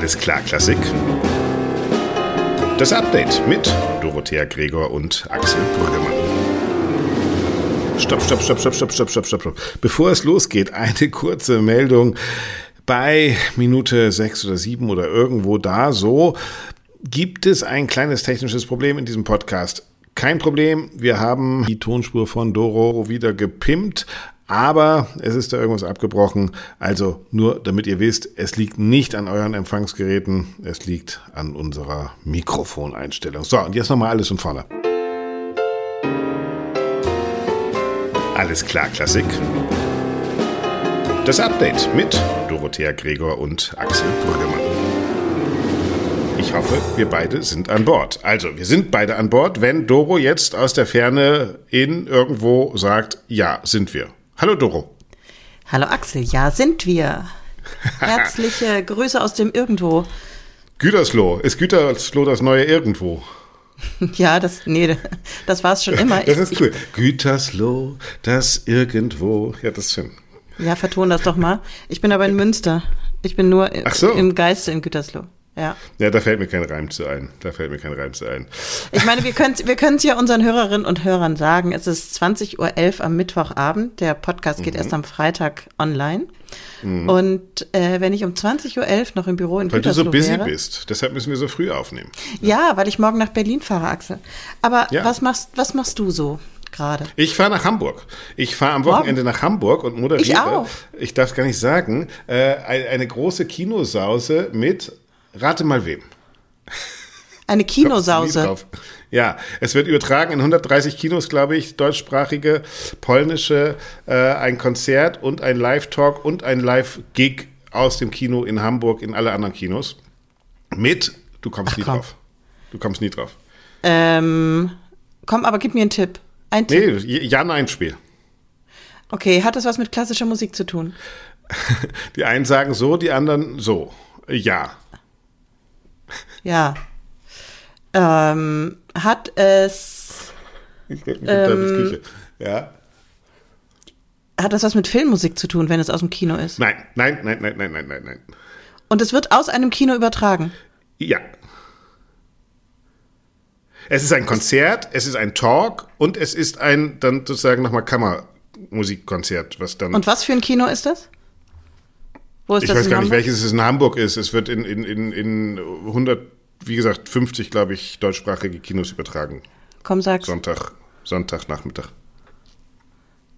Alles klar, Klassik. Das Update mit Dorothea Gregor und Axel Brüggemann. Stopp, stopp, stopp, stopp, stopp, stopp, stopp, stopp, stopp. Bevor es losgeht, eine kurze Meldung. Bei Minute sechs oder sieben oder irgendwo da so gibt es ein kleines technisches Problem in diesem Podcast. Kein Problem, wir haben die Tonspur von Doro wieder gepimpt, aber es ist da irgendwas abgebrochen. Also nur damit ihr wisst, es liegt nicht an euren Empfangsgeräten, es liegt an unserer Mikrofoneinstellung. So, und jetzt nochmal alles von vorne. Alles klar, Klassik. Das Update mit Dorothea Gregor und Axel Brüggemann. Ich hoffe, wir beide sind an Bord. Also, wir sind beide an Bord, wenn Doro jetzt aus der Ferne in irgendwo sagt, ja, sind wir. Hallo Doro. Hallo Axel, ja, sind wir. Herzliche Grüße aus dem Irgendwo. Gütersloh. Ist Gütersloh das neue Irgendwo? Ja, das, nee, das war es schon immer. Das ist cool. Gütersloh, das Irgendwo. Ja, das ist schön. Ja, verton das doch mal. Ich bin aber in Münster. Ich bin nur so. im Geiste in Gütersloh. Ja. ja, da fällt mir kein Reim zu ein. Da fällt mir kein Reim zu ein. Ich meine, wir können wir es ja unseren Hörerinnen und Hörern sagen. Es ist 20.11 Uhr am Mittwochabend. Der Podcast geht mhm. erst am Freitag online. Mhm. Und äh, wenn ich um 20.11 Uhr noch im Büro in Weil Gütersloh du so busy wäre, bist. Deshalb müssen wir so früh aufnehmen. Ja, ja weil ich morgen nach Berlin fahre, Axel. Aber ja. was, machst, was machst du so? Gerade. Ich fahre nach Hamburg. Ich fahre am Wochenende Morgen. nach Hamburg und moderiere. Ich auch. Ich darf gar nicht sagen, äh, eine große Kinosause mit, rate mal wem. Eine Kinosause. Ja, es wird übertragen in 130 Kinos, glaube ich, deutschsprachige, polnische, äh, ein Konzert und ein Live-Talk und ein Live-Gig aus dem Kino in Hamburg, in alle anderen Kinos. Mit, du kommst Ach, nie komm. drauf. Du kommst nie drauf. Ähm, komm, aber gib mir einen Tipp. Ein Tipp. Nee, Ja-Nein-Spiel. Okay, hat das was mit klassischer Musik zu tun? die einen sagen so, die anderen so. Ja. Ja. Ähm, hat es. Ich denke, ähm, Küche. Ja. Hat das was mit Filmmusik zu tun, wenn es aus dem Kino ist? Nein, nein, nein, nein, nein, nein, nein, nein. Und es wird aus einem Kino übertragen? Ja. Es ist ein Konzert, es ist ein Talk und es ist ein dann sozusagen nochmal Kammermusikkonzert, was dann. Und was für ein Kino ist das? Wo ist ich das weiß gar Hamburg? nicht, welches es in Hamburg ist. Es wird in, in, in, in 100, wie gesagt, 50, glaube ich, deutschsprachige Kinos übertragen. Komm, sag's. Sonntag, Sonntagnachmittag.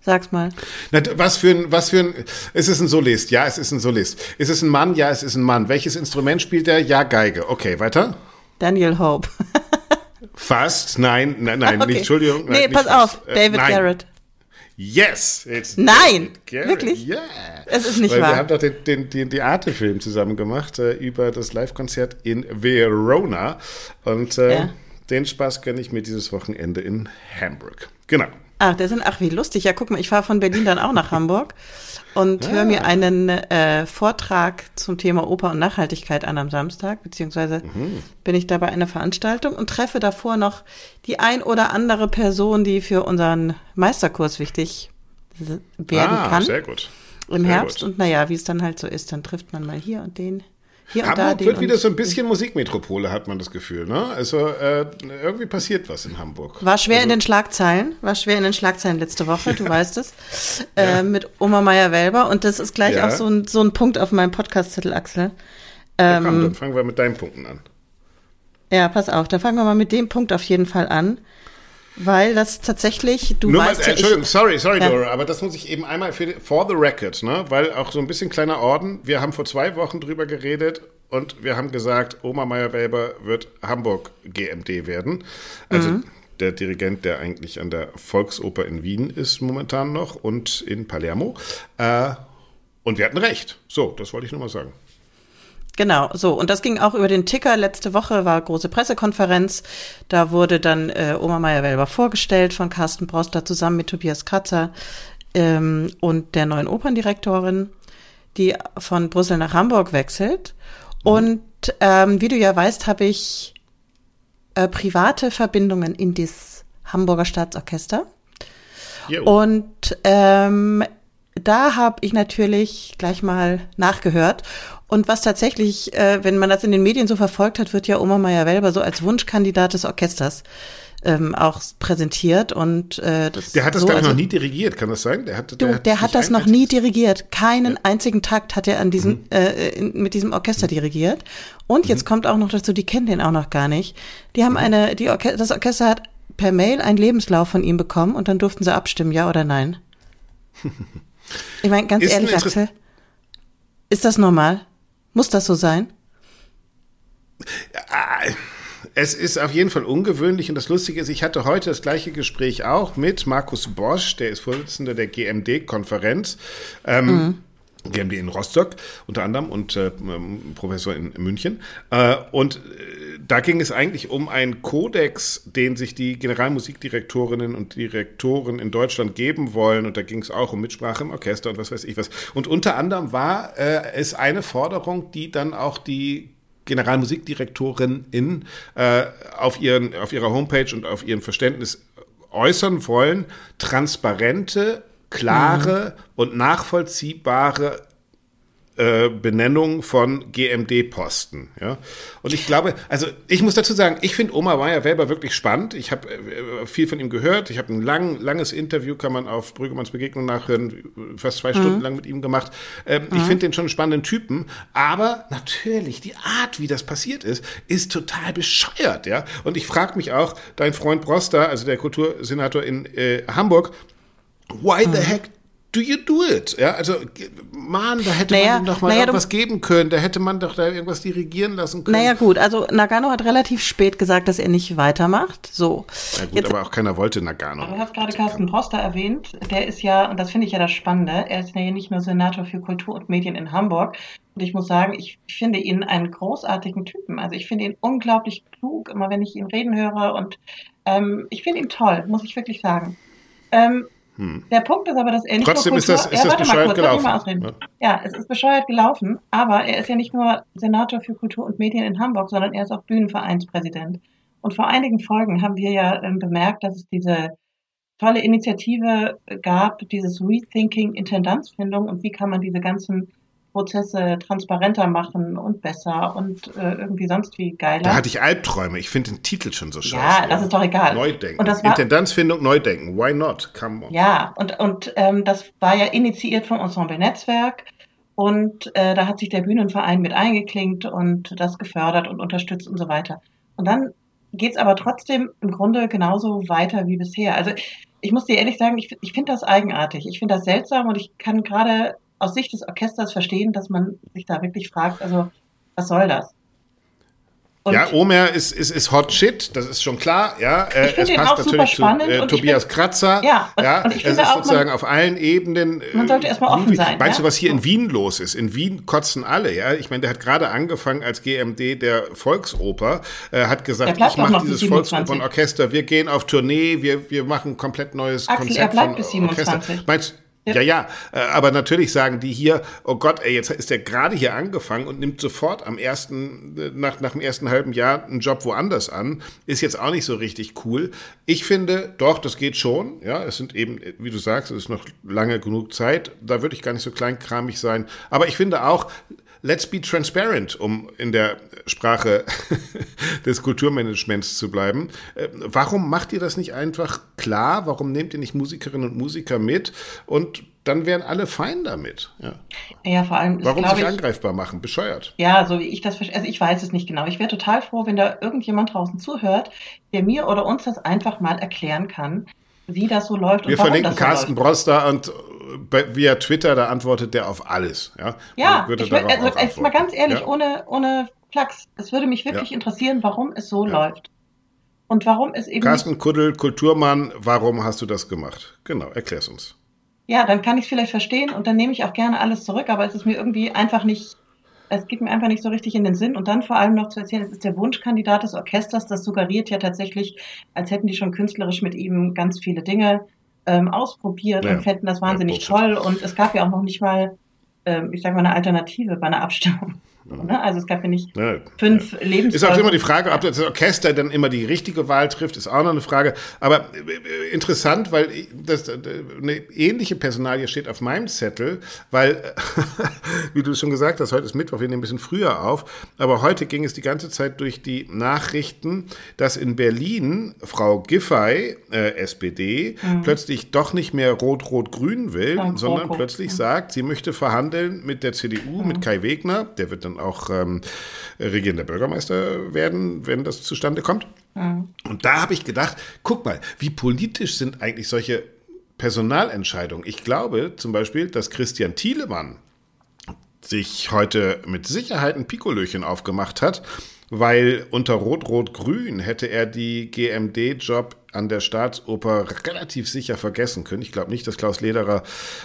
Sag's mal. Na, was für ein, was für ein, ist es ein Solist? Ja, es ist ein Solist. Ist es ein Mann? Ja, es ist ein Mann. Welches Instrument spielt er? Ja, Geige. Okay, weiter. Daniel Hope. fast, nein, nein, nein, okay. nicht, Entschuldigung. Nein, nee, pass fast. auf, David äh, Garrett. Yes! Nein! Wirklich? Yeah. Es ist nicht Weil wahr. Wir haben doch den, den, den, den Arte-Film zusammen gemacht äh, über das Live-Konzert in Verona. Und äh, ja. den Spaß gönne ich mir dieses Wochenende in Hamburg. Genau. Ach, der sind, ach, wie lustig. Ja, guck mal, ich fahre von Berlin dann auch nach Hamburg und ah. höre mir einen äh, Vortrag zum Thema Oper und Nachhaltigkeit an am Samstag, beziehungsweise mhm. bin ich da bei einer Veranstaltung und treffe davor noch die ein oder andere Person, die für unseren Meisterkurs wichtig werden ah, kann. Sehr gut. Im sehr Herbst. Gut. Und naja, wie es dann halt so ist, dann trifft man mal hier und den. Hier Hamburg und da, wird wieder so ein bisschen Musikmetropole, hat man das Gefühl. Ne? Also äh, irgendwie passiert was in Hamburg. War schwer also, in den Schlagzeilen, war schwer in den Schlagzeilen letzte Woche, du weißt es, äh, ja. mit Oma Meyer-Welber. Und das ist gleich ja. auch so ein, so ein Punkt auf meinem Podcast-Zettel, Axel. Ähm, ja, komm, ähm, dann fangen wir mit deinen Punkten an. Ja, pass auf, dann fangen wir mal mit dem Punkt auf jeden Fall an. Weil das tatsächlich, du Nur weißt mal, ja, Entschuldigung, sorry, sorry, ja. Dora, aber das muss ich eben einmal für, for the record, ne? Weil auch so ein bisschen kleiner Orden. Wir haben vor zwei Wochen drüber geredet und wir haben gesagt, Oma Meyer-Weber wird Hamburg GMD werden. Also mhm. der Dirigent, der eigentlich an der Volksoper in Wien ist momentan noch und in Palermo. Äh, und wir hatten recht. So, das wollte ich nur mal sagen. Genau, so. Und das ging auch über den Ticker. Letzte Woche war große Pressekonferenz. Da wurde dann äh, Oma Meyer-Welber vorgestellt von Carsten Broster zusammen mit Tobias Kratzer ähm, und der neuen Operndirektorin, die von Brüssel nach Hamburg wechselt. Mhm. Und ähm, wie du ja weißt, habe ich äh, private Verbindungen in das Hamburger Staatsorchester. Jo. Und ähm, da habe ich natürlich gleich mal nachgehört Und was tatsächlich, äh, wenn man das in den Medien so verfolgt hat, wird ja Oma Meyer-Welber so als Wunschkandidat des Orchesters ähm, auch präsentiert und äh, das Der hat das so, also, noch nie dirigiert, kann das sein? Der hat, Du, der, hat das noch nie dirigiert. Keinen einzigen Takt hat er an diesem, Mhm. äh, in, mit diesem Orchester dirigiert. Und jetzt kommt auch noch dazu, die kennen den auch noch gar nicht. Die Mhm. haben eine, die Orche das Orchester hat per Mail einen Lebenslauf von ihm bekommen und dann durften sie abstimmen, ja oder nein. Ich meine, ganz Ist ehrlich, Axel, ist das normal? Muss das so sein? Es ist auf jeden Fall ungewöhnlich und das Lustige ist, ich hatte heute das gleiche Gespräch auch mit Markus Bosch, der ist Vorsitzender der GMD-Konferenz. Ähm, GMD in Rostock unter anderem und äh, ähm, Professor in München. Äh, und äh, da ging es eigentlich um einen Kodex, den sich die Generalmusikdirektorinnen und Direktoren in Deutschland geben wollen. Und da ging es auch um Mitsprache im Orchester und was weiß ich was. Und unter anderem war äh, es eine Forderung, die dann auch die Generalmusikdirektorin in, äh, auf, ihren, auf ihrer Homepage und auf ihrem Verständnis äußern wollen, transparente, klare und nachvollziehbare äh, Benennung von GMD-Posten. Ja? Und ich glaube, also ich muss dazu sagen, ich finde Oma Meyer-Welber wirklich spannend. Ich habe äh, viel von ihm gehört. Ich habe ein lang, langes Interview, kann man auf Brüggemanns Begegnung nachhören, fast zwei Stunden lang mit ihm gemacht. Ähm, Ich finde den schon einen spannenden Typen. Aber natürlich, die Art, wie das passiert ist, ist total bescheuert. Ja? Und ich frage mich auch, dein Freund Broster, also der Kultursenator in äh, Hamburg, why the heck do you do it? Ja, also, Mann, da hätte Naja, man ihm doch mal naja, irgendwas geben können. Da hätte man doch da irgendwas dirigieren lassen können. Naja, gut, also Nagano hat relativ spät gesagt, dass er nicht weitermacht. So. Na gut, Jetzt, aber auch keiner wollte Nagano. Du hast gerade Carsten Broster erwähnt. Der ist ja, und das finde ich ja das Spannende, er ist ja nicht nur Senator für Kultur und Medien in Hamburg. Und ich muss sagen, ich finde ihn einen großartigen Typen. Also ich finde ihn unglaublich klug, immer wenn ich ihn reden höre. Und ähm, ich finde ihn toll, muss ich wirklich sagen. Ähm, Der Punkt ist aber, dass er nicht. Trotzdem nur ist das- Kultur, ist das mal bescheuert kurz, gelaufen. mal ausreden. Ja, es ist bescheuert gelaufen, aber er ist ja nicht nur Senator für Kultur und Medien in Hamburg, sondern er ist auch Bühnenvereinspräsident. Und vor einigen Folgen haben wir ja ähm, bemerkt, dass es diese tolle Initiative gab, dieses Rethinking Intendanzfindung und wie kann man diese ganzen Prozesse transparenter machen und besser und äh, irgendwie sonst wie geiler. Da hatte ich Albträume. Ich finde den Titel schon so scheiße. ja, das ist doch egal. Neudenken. Und das war, Intendanzfindung, Neudenken. Why not? Come on. ja, und, und ähm, das war ja initiiert vom Ensemble Netzwerk. Und äh, da hat sich der Bühnenverein mit eingeklinkt und das gefördert und unterstützt und so weiter. Und dann geht's aber trotzdem im Grunde genauso weiter wie bisher. Also ich muss dir ehrlich sagen, ich, ich finde das eigenartig. Ich finde das seltsam und ich kann gerade aus Sicht des Orchesters verstehen, dass man sich da wirklich fragt, also was soll das? Und ja, Omer ist, ist, ist Hot Shit, das ist schon klar. Ja, äh, Ich find es passt auch super natürlich zu äh, Tobias find- Kratzer. Ja, und- ja und ich es ist auch, sozusagen man- auf allen Ebenen. äh, Man sollte erstmal offen sein, Meinst ja? du, was hier in. Wien los ist? In Wien kotzen alle. Ja, ich meine, der hat gerade angefangen als GMD der Volksoper, äh, hat gesagt, ich mache dieses 27. Volksopernorchester, wir gehen auf Tournee, wir, wir machen ein komplett neues Axel, Konzept er bleibt bis 27. Orchester. Meinst Ja. ja, äh, aber natürlich sagen die hier, oh Gott, ey, jetzt ist der gerade hier angefangen und nimmt sofort am ersten, äh, nach, nach dem ersten halben Jahr einen Job woanders an. Ist jetzt auch nicht so richtig cool. Ich finde, doch, das geht schon. Ja, es sind eben, wie du sagst, es ist noch lange genug Zeit. Da würde ich gar nicht so kleinkramig sein. Aber ich finde auch, let's be transparent, um in der Sprache des Kulturmanagements zu bleiben. Äh, Warum macht ihr das nicht einfach klar? Warum nehmt ihr nicht Musikerinnen und Musiker mit? Und dann wären alle fein damit. Ja. ja, vor allem, Warum sich ich, angreifbar machen? Bescheuert. Ja, so wie ich das verstehe. Also ich weiß es nicht genau. Ich wäre total froh, wenn da irgendjemand draußen zuhört, der mir oder uns das einfach mal erklären kann, wie das so läuft Wir und warum verlinken das so Carsten läuft. Broster und via Twitter, da antwortet der auf alles. Ja, Ja, Würde ich will, also jetzt mal ganz ehrlich, Ja? ohne, ohne Flachs. Es würde mich wirklich Ja. interessieren, warum es so Ja. läuft. Und warum es eben Carsten Kuddel, Kulturmann, warum hast du das gemacht? Genau, erklär's uns. Ja, dann kann ich es vielleicht verstehen und dann nehme ich auch gerne alles zurück, aber es ist mir irgendwie einfach nicht, es geht mir einfach nicht so richtig in den Sinn. Und dann vor allem noch zu erzählen, es ist der Wunschkandidat des Orchesters, das suggeriert ja tatsächlich, als hätten die schon künstlerisch mit ihm ganz viele Dinge ähm, ausprobiert Ja. und fänden das wahnsinnig Ja, toll. Und es gab ja auch noch nicht mal, ähm, ich sage mal, eine Alternative bei einer Abstimmung. Ne? Also es gab ja nicht ja, fünf ja. Lebens. Ist auch immer die Frage, ob das Orchester dann immer die richtige Wahl trifft, ist auch noch eine Frage. Aber äh, interessant, weil das, äh, eine ähnliche Personalie steht auf meinem Zettel, weil, wie du schon gesagt hast, heute ist Mittwoch, wir nehmen ein bisschen früher auf, aber heute ging es die ganze Zeit durch die Nachrichten, dass in Berlin Frau Giffey, äh, SPD, mhm. plötzlich doch nicht mehr rot-rot-grün will, sondern plötzlich sagt, sie möchte verhandeln mit der CDU, mhm. mit Kai Wegner, der wird dann auch ähm, regierender Bürgermeister werden, wenn das zustande kommt. Mhm. Und da habe ich gedacht, guck mal, wie politisch sind eigentlich solche Personalentscheidungen. Ich glaube zum Beispiel, dass Christian Thielemann sich heute mit Sicherheit ein Pikolöchen aufgemacht hat, weil unter Rot-Rot-Grün hätte er die GMD-Job an der Staatsoper relativ sicher vergessen können. Ich glaube nicht, dass Klaus Lederer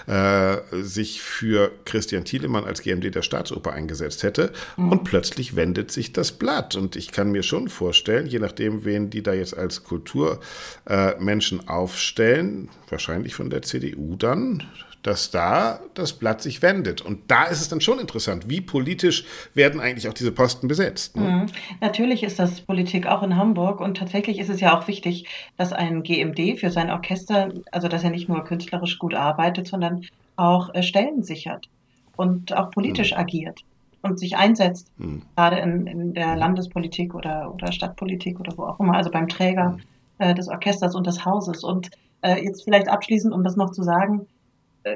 äh, sich für Christian Thielemann als GMD der Staatsoper eingesetzt hätte. Mhm. Und plötzlich wendet sich das Blatt. Und ich kann mir schon vorstellen, je nachdem, wen die da jetzt als Kulturmenschen äh, aufstellen, wahrscheinlich von der CDU dann, dass da das Blatt sich wendet. Und da ist es dann schon interessant, wie politisch werden eigentlich auch diese Posten besetzt. Ne? Mhm. Natürlich ist das Politik auch in Hamburg und tatsächlich ist es ja auch wichtig, dass ein GMD für sein Orchester, also dass er nicht nur künstlerisch gut arbeitet, sondern auch äh, Stellen sichert und auch politisch mhm. agiert und sich einsetzt, mhm. gerade in, in der mhm. Landespolitik oder, oder Stadtpolitik oder wo auch immer, also beim Träger mhm. äh, des Orchesters und des Hauses. Und äh, jetzt vielleicht abschließend, um das noch zu sagen,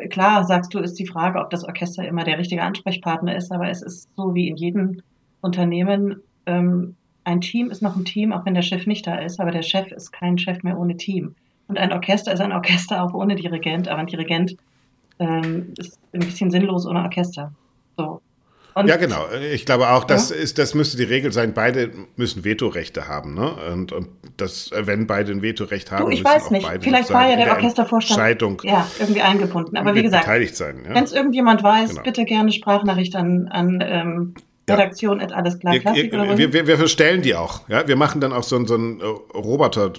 klar, sagst du, ist die Frage, ob das Orchester immer der richtige Ansprechpartner ist, aber es ist so wie in jedem Unternehmen, ähm, ein Team ist noch ein Team, auch wenn der Chef nicht da ist, aber der Chef ist kein Chef mehr ohne Team. Und ein Orchester ist ein Orchester auch ohne Dirigent, aber ein Dirigent ähm, ist ein bisschen sinnlos ohne Orchester. So. Und ja, genau. Ich glaube auch, das ja. ist, das müsste die Regel sein. Beide müssen Vetorechte haben, ne? Und, und das, wenn beide ein Vetorecht haben, du, ich weiß nicht. Vielleicht war ja der Orchestervorstand Scheidung ja, irgendwie eingebunden. Aber wie gesagt, beteiligt sein. Ja? Wenn es irgendjemand weiß, genau. bitte gerne Sprachnachricht an, an ähm, Redaktion ja. alles klar wir, wir, wir, wir verstellen die auch. Ja? Wir machen dann auch so, so einen äh, Roboter.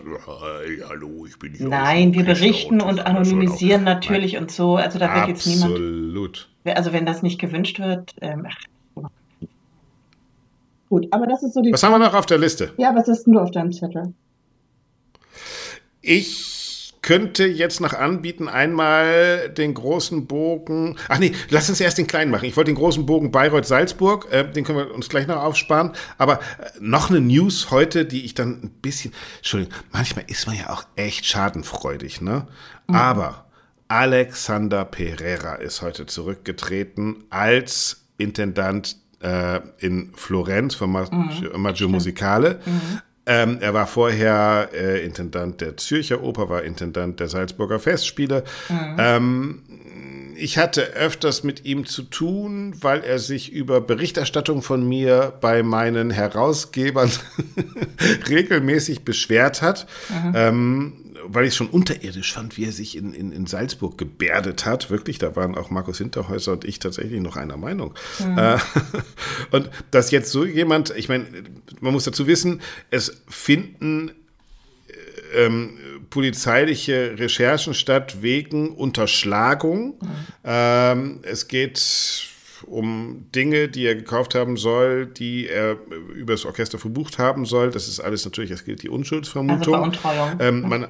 Hey, hallo, ich bin hier. Nein, wir berichten und anonymisieren natürlich Nein. und so. Also da wird jetzt niemand. Absolut. Also wenn das nicht gewünscht wird, ähm, gut. Aber das ist so die. Was haben wir noch auf der Liste? Ja, was ist denn du auf deinem Zettel? Ich könnte jetzt noch anbieten, einmal den großen Bogen. Ach nee, lass uns erst den kleinen machen. Ich wollte den großen Bogen Bayreuth-Salzburg, äh, den können wir uns gleich noch aufsparen. Aber äh, noch eine News heute, die ich dann ein bisschen. Entschuldigung, manchmal ist man ja auch echt schadenfreudig, ne? Mhm. Aber Alexander Pereira ist heute zurückgetreten als Intendant äh, in Florenz von Maggio, mhm. Musicale. Mhm. Ähm, er war vorher äh, Intendant der Zürcher Oper, war Intendant der Salzburger Festspiele. Mhm. Ähm, ich hatte öfters mit ihm zu tun, weil er sich über Berichterstattung von mir bei meinen Herausgebern regelmäßig beschwert hat. Mhm. Ähm, weil ich es schon unterirdisch fand, wie er sich in, in, in Salzburg gebärdet hat. Wirklich, da waren auch Markus Hinterhäuser und ich tatsächlich noch einer Meinung. Mhm. Äh, und dass jetzt so jemand, ich meine, man muss dazu wissen, es finden äh, ähm, polizeiliche Recherchen statt wegen Unterschlagung. Mhm. Ähm, es geht um Dinge, die er gekauft haben soll, die er über das Orchester verbucht haben soll. Das ist alles natürlich, es gilt die Unschuldsvermutung. Also Veruntreuung. Ähm, man,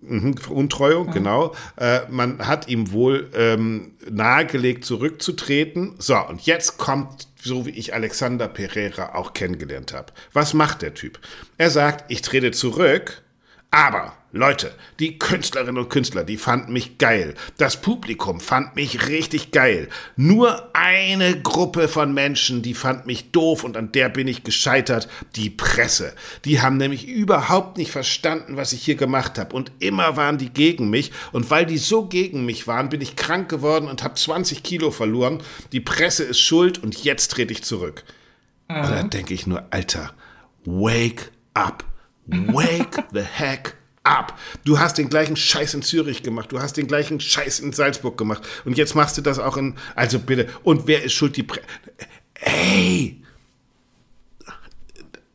mhm, Veruntreuung, mhm. genau. Äh, man hat ihm wohl ähm, nahegelegt, zurückzutreten. So, und jetzt kommt so wie ich Alexander Pereira auch kennengelernt habe. Was macht der Typ? Er sagt, ich trete zurück, aber Leute, die Künstlerinnen und Künstler, die fanden mich geil. Das Publikum fand mich richtig geil. Nur eine Gruppe von Menschen, die fand mich doof und an der bin ich gescheitert. Die Presse. Die haben nämlich überhaupt nicht verstanden, was ich hier gemacht habe. Und immer waren die gegen mich. Und weil die so gegen mich waren, bin ich krank geworden und habe 20 Kilo verloren. Die Presse ist schuld und jetzt trete ich zurück. Mhm. Und da denke ich nur, Alter, wake up. Wake the heck ab. Du hast den gleichen Scheiß in Zürich gemacht, du hast den gleichen Scheiß in Salzburg gemacht und jetzt machst du das auch in. Also bitte. Und wer ist schuld? Die Pre Ey!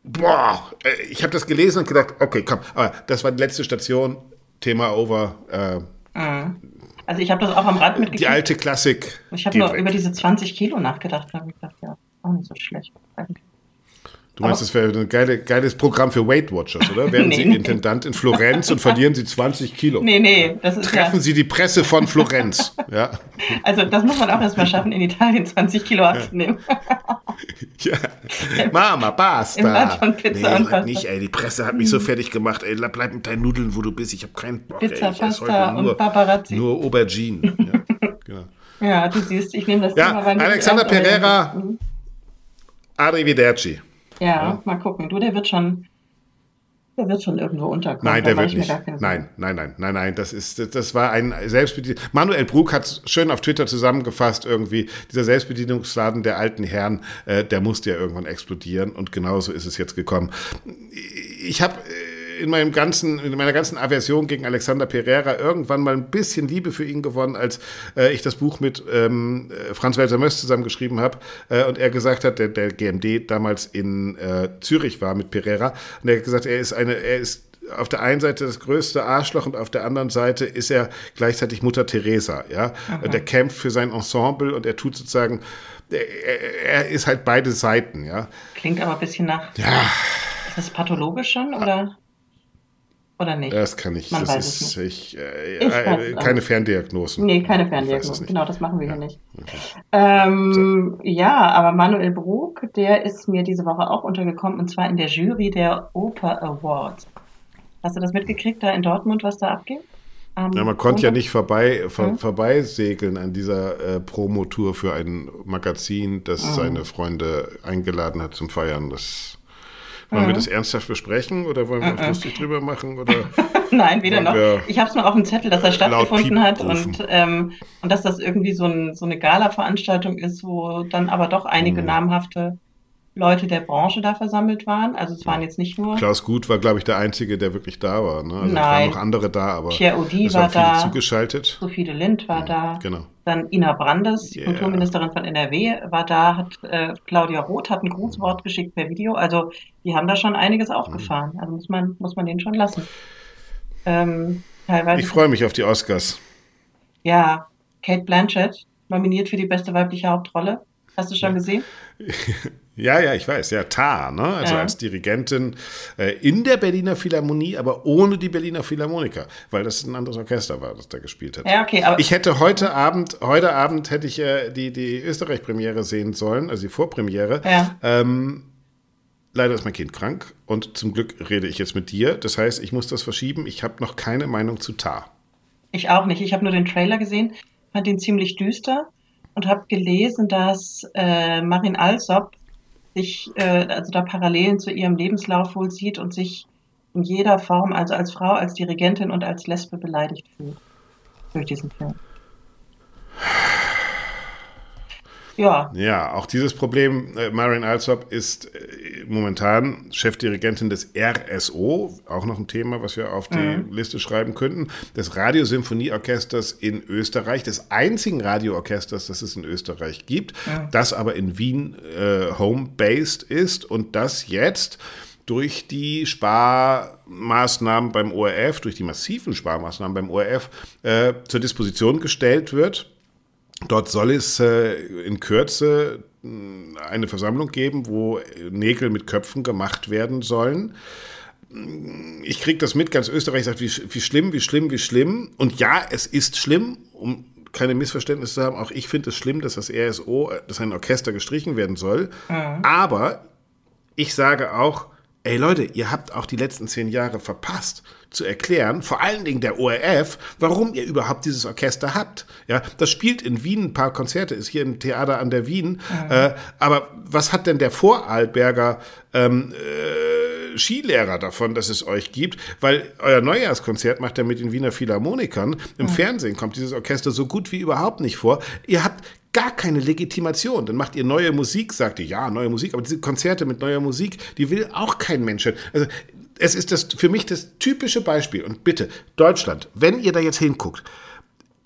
Boah, äh, ich habe das gelesen und gedacht, okay, komm, aber das war die letzte Station, Thema over. Äh, mhm. also ich habe das auch am Rand mitgekriegt. Die alte Klassik. Ich habe nur weg. über diese 20 Kilo nachgedacht. Hab ich gedacht, ja. auch nicht so schlecht eigentlich. Du meinst, das wäre ein geile, geiles Programm für Weight Watchers, oder? Werden nee, Sie nee. Intendant in Florenz und verlieren Sie 20 Kilo. Nee, nee, das ist Treffen ja. Sie die Presse von Florenz. ja. Also, das muss man auch erstmal schaffen, in Italien 20 Kilo abzunehmen. ja. Mama, basta. Im Pizza nee, und nicht, ey. Die Presse hat mich so fertig gemacht, ey. Bleib mit deinen Nudeln, wo du bist. Ich habe keinen Bock, Pizza, ey. Pasta nur, und Paparazzi. Nur Aubergine. ja, genau. ja, du siehst, ich nehme das ja, Thema Alexander Pereira, mhm. arrivederci. Ja, ja, mal gucken. Du, der wird schon, der wird schon irgendwo unterkommen. Nein, der wird nicht. Nein, nein, nein, nein, nein. Das ist, das war ein Selbstbedienung. Manuel Brug hat es schön auf Twitter zusammengefasst irgendwie. Dieser Selbstbedienungsladen der alten Herren, äh, der musste ja irgendwann explodieren und genauso ist es jetzt gekommen. Ich habe äh, in meinem ganzen, in meiner ganzen Aversion gegen Alexander Pereira irgendwann mal ein bisschen Liebe für ihn gewonnen, als äh, ich das Buch mit ähm, Franz Welser Möss zusammengeschrieben habe äh, und er gesagt hat, der, der GMD damals in äh, Zürich war mit Pereira und er hat gesagt, er ist eine, er ist auf der einen Seite das größte Arschloch und auf der anderen Seite ist er gleichzeitig Mutter Teresa, ja. Okay. Der kämpft für sein Ensemble und er tut sozusagen, er, er, ist halt beide Seiten, ja. Klingt aber ein bisschen nach. Ja. Ist das pathologisch schon oder? Oder nicht? Das kann ich. Man das weiß ist, es nicht. Ich, äh, ich äh, keine Ferndiagnosen. Nee, keine Ferndiagnosen. Genau, das machen wir ja. hier nicht. Okay. Ähm, so. Ja, aber Manuel Brug, der ist mir diese Woche auch untergekommen und zwar in der Jury der Oper Awards. Hast du das mitgekriegt da in Dortmund, was da? Um, ja, man konnte ja nicht vorbei, vor, hm? vorbeisegeln an dieser äh, Promotour für ein Magazin, das hm. seine Freunde eingeladen hat zum Feiern. Das wollen mhm. wir das ernsthaft besprechen oder wollen wir uns mhm. lustig drüber machen? Oder Nein, weder noch. Ich habe es nur auf dem Zettel, dass er stattgefunden hat und, ähm, und dass das irgendwie so, ein, so eine Gala-Veranstaltung ist, wo dann aber doch einige mhm. namhafte Leute der Branche da versammelt waren. Also es waren jetzt nicht nur. Klaus Gut war, glaube ich, der Einzige, der wirklich da war. Ne? Also Nein. es waren noch andere da, aber Pierre Audi war da. zugeschaltet. Sophie de Lind war mhm, da. Genau. Dann Ina Brandes, die yeah. Kulturministerin von NRW, war da. Hat äh, Claudia Roth hat ein Grußwort geschickt per Video. Also die haben da schon einiges aufgefahren. Mhm. Also muss man muss man denen schon lassen. Ähm, teilweise. Ich freue mich auf die Oscars. Ja, Kate Blanchett nominiert für die beste weibliche Hauptrolle. Hast du schon gesehen? Ja, ja, ich weiß, ja, Tar, ne? Also ja. als Dirigentin äh, in der Berliner Philharmonie, aber ohne die Berliner Philharmoniker, weil das ein anderes Orchester war, das da gespielt hat. Ja, okay, aber ich hätte heute Abend, heute Abend hätte ich äh, die, die Österreich-Premiere sehen sollen, also die Vorpremiere. Ja. Ähm, leider ist mein Kind krank und zum Glück rede ich jetzt mit dir. Das heißt, ich muss das verschieben. Ich habe noch keine Meinung zu Tar. Ich auch nicht. Ich habe nur den Trailer gesehen, fand ihn ziemlich düster und habe gelesen, dass äh, Marin Alsop sich, äh, also da Parallelen zu ihrem Lebenslauf wohl sieht und sich in jeder Form, also als Frau, als Dirigentin und als Lesbe beleidigt fühlt durch diesen Film. Ja. Ja, auch dieses Problem, äh, Marion Alsop ist äh, momentan Chefdirigentin des RSO, auch noch ein Thema, was wir auf die mhm. Liste schreiben könnten, des Radiosymphonieorchesters in Österreich, des einzigen Radioorchesters, das es in Österreich gibt, mhm. das aber in Wien äh, home-based ist und das jetzt durch die Sparmaßnahmen beim ORF, durch die massiven Sparmaßnahmen beim ORF äh, zur Disposition gestellt wird Dort soll es äh, in Kürze äh, eine Versammlung geben, wo Nägel mit Köpfen gemacht werden sollen. Ich kriege das mit, ganz Österreich sagt, wie, wie schlimm, wie schlimm, wie schlimm. Und ja, es ist schlimm, um keine Missverständnisse zu haben. Auch ich finde es schlimm, dass das RSO, dass ein Orchester gestrichen werden soll. Mhm. Aber ich sage auch, ey Leute, ihr habt auch die letzten zehn Jahre verpasst zu erklären, vor allen Dingen der ORF, warum ihr überhaupt dieses Orchester habt. Ja, das spielt in Wien ein paar Konzerte, ist hier im Theater an der Wien. Mhm. Äh, aber was hat denn der Vorarlberger ähm, äh, Skilehrer davon, dass es euch gibt? Weil euer Neujahrskonzert macht er mit den Wiener Philharmonikern. Im mhm. Fernsehen kommt dieses Orchester so gut wie überhaupt nicht vor. Ihr habt gar keine Legitimation. Dann macht ihr neue Musik, sagt ihr, ja, neue Musik, aber diese Konzerte mit neuer Musik, die will auch kein Mensch. Also es ist das für mich das typische Beispiel. Und bitte, Deutschland, wenn ihr da jetzt hinguckt,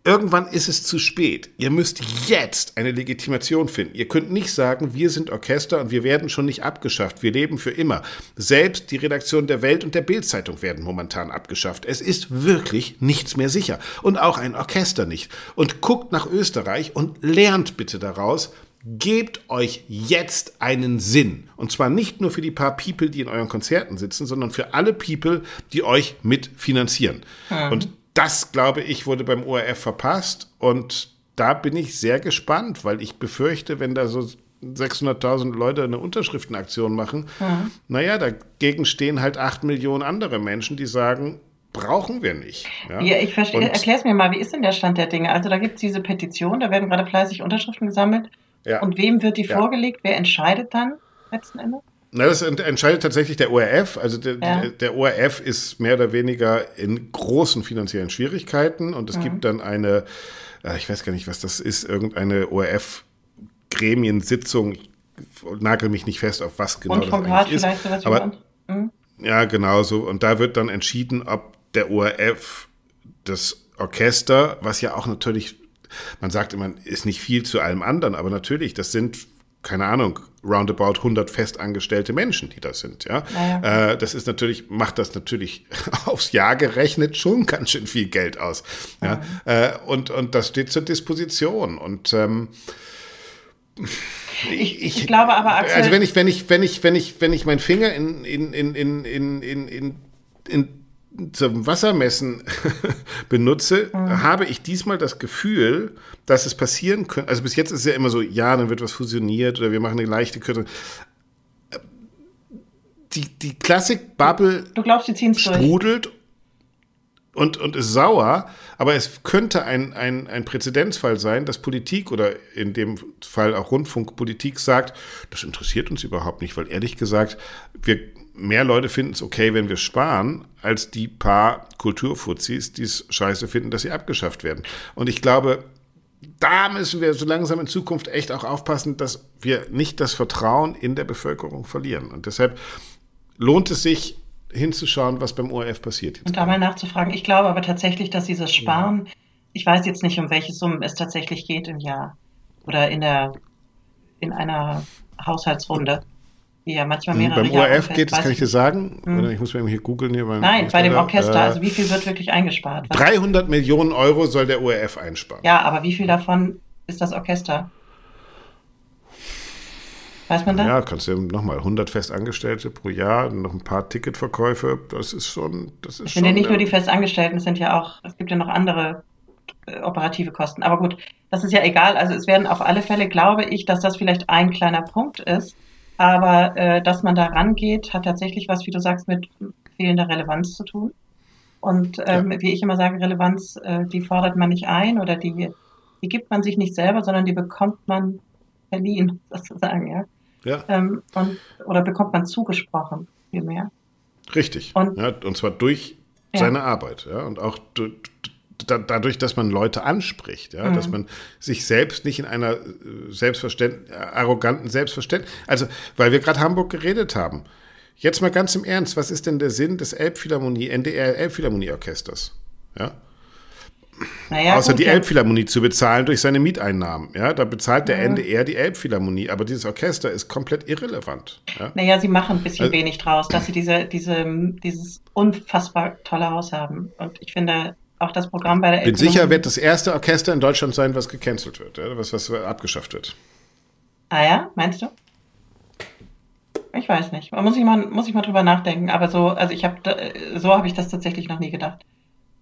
Irgendwann ist es zu spät. Ihr müsst jetzt eine Legitimation finden. Ihr könnt nicht sagen, wir sind Orchester und wir werden schon nicht abgeschafft. Wir leben für immer. Selbst die Redaktion der Welt und der Bildzeitung werden momentan abgeschafft. Es ist wirklich nichts mehr sicher. Und auch ein Orchester nicht. Und guckt nach Österreich und lernt bitte daraus, gebt euch jetzt einen Sinn. Und zwar nicht nur für die paar People, die in euren Konzerten sitzen, sondern für alle People, die euch mitfinanzieren. Mhm. Und das, glaube ich, wurde beim ORF verpasst. Und da bin ich sehr gespannt, weil ich befürchte, wenn da so 600.000 Leute eine Unterschriftenaktion machen, mhm. naja, dagegen stehen halt 8 Millionen andere Menschen, die sagen, brauchen wir nicht. Ja, ja ich verstehe. Erklär es mir mal, wie ist denn der Stand der Dinge? Also da gibt es diese Petition, da werden gerade fleißig Unterschriften gesammelt. Ja. Und wem wird die ja. vorgelegt? Wer entscheidet dann letzten Endes? Na, das entscheidet tatsächlich der ORF. Also der, ja. der, ORF ist mehr oder weniger in großen finanziellen Schwierigkeiten und es mhm. gibt dann eine, äh, ich weiß gar nicht, was das ist, irgendeine ORF-Gremiensitzung. Nagel mich nicht fest, auf was genau und das eigentlich ist. Vielleicht Aber, mhm. Ja, genau so. Und da wird dann entschieden, ob der ORF das Orchester, was ja auch natürlich, man sagt immer, ist nicht viel zu allem anderen, aber natürlich, das sind keine Ahnung, roundabout 100 festangestellte Menschen, die das sind, ja. Naja. Äh, das ist natürlich, macht das natürlich aufs Jahr gerechnet schon ganz schön viel Geld aus, ja. Mhm. Äh, und, und das steht zur Disposition und, ähm, ich, ich, ich, glaube aber, Axel, Also wenn ich, wenn ich, wenn ich, wenn ich, wenn ich meinen Finger in, in, in, in, in, in, in, in zum Wassermessen benutze, mhm. habe ich diesmal das Gefühl, dass es passieren könnte. Also bis jetzt ist es ja immer so, ja, dann wird was fusioniert oder wir machen eine leichte Kürzung. Die, die Klassik-Bubble strudelt und, und ist sauer, aber es könnte ein, ein, ein Präzedenzfall sein, dass Politik oder in dem Fall auch Rundfunkpolitik sagt, das interessiert uns überhaupt nicht, weil ehrlich gesagt, wir mehr Leute finden es okay, wenn wir sparen, als die paar Kulturfuzis, die es scheiße finden, dass sie abgeschafft werden. Und ich glaube, da müssen wir so langsam in Zukunft echt auch aufpassen, dass wir nicht das Vertrauen in der Bevölkerung verlieren. Und deshalb lohnt es sich, hinzuschauen, was beim ORF passiert. Und da mal nachzufragen. Ich glaube aber tatsächlich, dass dieses Sparen, ja. ich weiß jetzt nicht, um welche Summen es tatsächlich geht im Jahr oder in der in einer Haushaltsrunde die ja manchmal hm, mehrere Beim Jahre ORF geht, das kann ich dir sagen. Hm. Ich muss mir hier googeln. Hier Nein, bei dem Orchester. Äh, also wie viel wird wirklich eingespart? 300 Millionen Euro soll der ORF einsparen. Ja, aber wie viel davon ist das Orchester? Weiß man das? Ja, kannst du nochmal 100 Festangestellte pro Jahr, noch ein paar Ticketverkäufe, das ist schon. Das ist sind ja nicht nur die Festangestellten, es sind ja auch, es gibt ja noch andere äh, operative Kosten. Aber gut, das ist ja egal. Also es werden auf alle Fälle, glaube ich, dass das vielleicht ein kleiner Punkt ist, aber äh, dass man da rangeht, hat tatsächlich was, wie du sagst, mit fehlender Relevanz zu tun. Und ähm, ja. wie ich immer sage, Relevanz, äh, die fordert man nicht ein oder die, die gibt man sich nicht selber, sondern die bekommt man verliehen, sozusagen, ja. Ja. Ähm, und, oder bekommt man zugesprochen, vielmehr. Richtig. Und, ja, und zwar durch ja. seine Arbeit, ja. Und auch da, dadurch, dass man Leute anspricht, ja, mhm. dass man sich selbst nicht in einer äh, selbstverständ arroganten Selbstverständnis, also weil wir gerade Hamburg geredet haben. Jetzt mal ganz im Ernst, was ist denn der Sinn des Elbphilharmonie, NDR Elbphilharmonieorchesters? Ja? Naja, Außer gut, die ja. Elbphilharmonie zu bezahlen durch seine Mieteinnahmen. Ja, da bezahlt der ja. NDR die Elbphilharmonie, aber dieses Orchester ist komplett irrelevant. Ja? Naja, sie machen ein bisschen also, wenig draus, dass sie diese, diese, dieses unfassbar tolle Haus haben. Und ich finde, auch das Programm bei der Bin sicher, wird das erste Orchester in Deutschland sein, was gecancelt wird, was, was abgeschafft wird. Ah ja, meinst du? Ich weiß nicht. Muss ich mal, muss ich mal drüber nachdenken. Aber so, also ich habe, so habe ich das tatsächlich noch nie gedacht.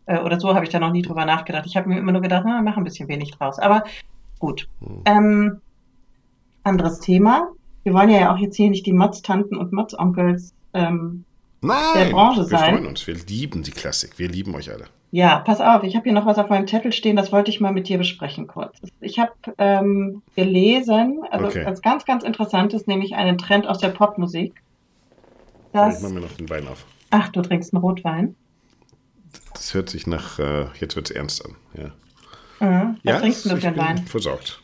Äh, oder so habe ich da noch nie drüber nachgedacht. Ich habe mir immer nur gedacht, na, mach ein bisschen wenig draus. Aber gut. Hm. Ähm, anderes Thema. Wir wollen ja auch jetzt hier nicht die Mods-Tanten und Mods-Onkels ähm, der Branche sein. Wir freuen uns. Wir lieben die Klassik. Wir lieben euch alle. Ja, pass auf, ich habe hier noch was auf meinem Zettel stehen, das wollte ich mal mit dir besprechen kurz. Ich habe ähm, gelesen, also okay. was ganz, ganz interessant ist, nämlich einen Trend aus der Popmusik. Das, ich mache mir noch den Wein auf. Ach, du trinkst einen Rotwein? Das hört sich nach, äh, jetzt wird es ernst an. Ja, mhm. was ja, trinkst du für Wein? Versorgt.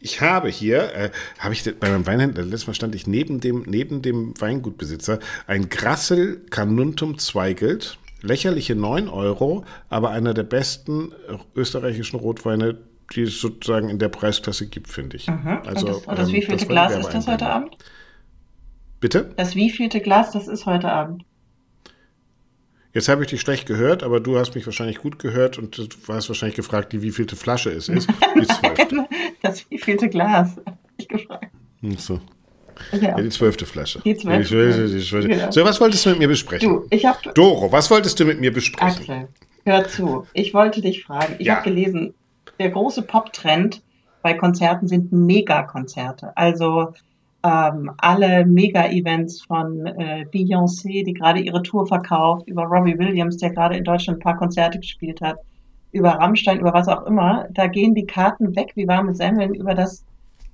Ich habe hier, äh, habe ich bei meinem Weinhändler, letztes Mal stand ich neben dem, neben dem Weingutbesitzer, ein Grassel Canuntum Zweigelt lächerliche 9 Euro, aber einer der besten österreichischen Rotweine, die es sozusagen in der Preisklasse gibt, finde ich. Mhm. Also, und das, und das ähm, wievielte das Glas ist das heute Abend? Bitte? Das wievielte Glas, das ist heute Abend? Jetzt habe ich dich schlecht gehört, aber du hast mich wahrscheinlich gut gehört und du hast wahrscheinlich gefragt, die wievielte Flasche es ist. Zwölfte. das wievielte Glas, habe ich gefragt. So. Ja. die zwölfte Flasche. Die zwölfte. Die zwölfte. Genau. So, was wolltest du mit mir besprechen? Du, ich hab, Doro, was wolltest du mit mir besprechen? Axel, hör zu. Ich wollte dich fragen. Ich ja. habe gelesen, der große Pop-Trend bei Konzerten sind Megakonzerte. Also ähm, alle Mega-Events von äh, Beyoncé, die gerade ihre Tour verkauft, über Robbie Williams, der gerade in Deutschland ein paar Konzerte gespielt hat, über Rammstein, über was auch immer, da gehen die Karten weg wie warme Semmeln. Über das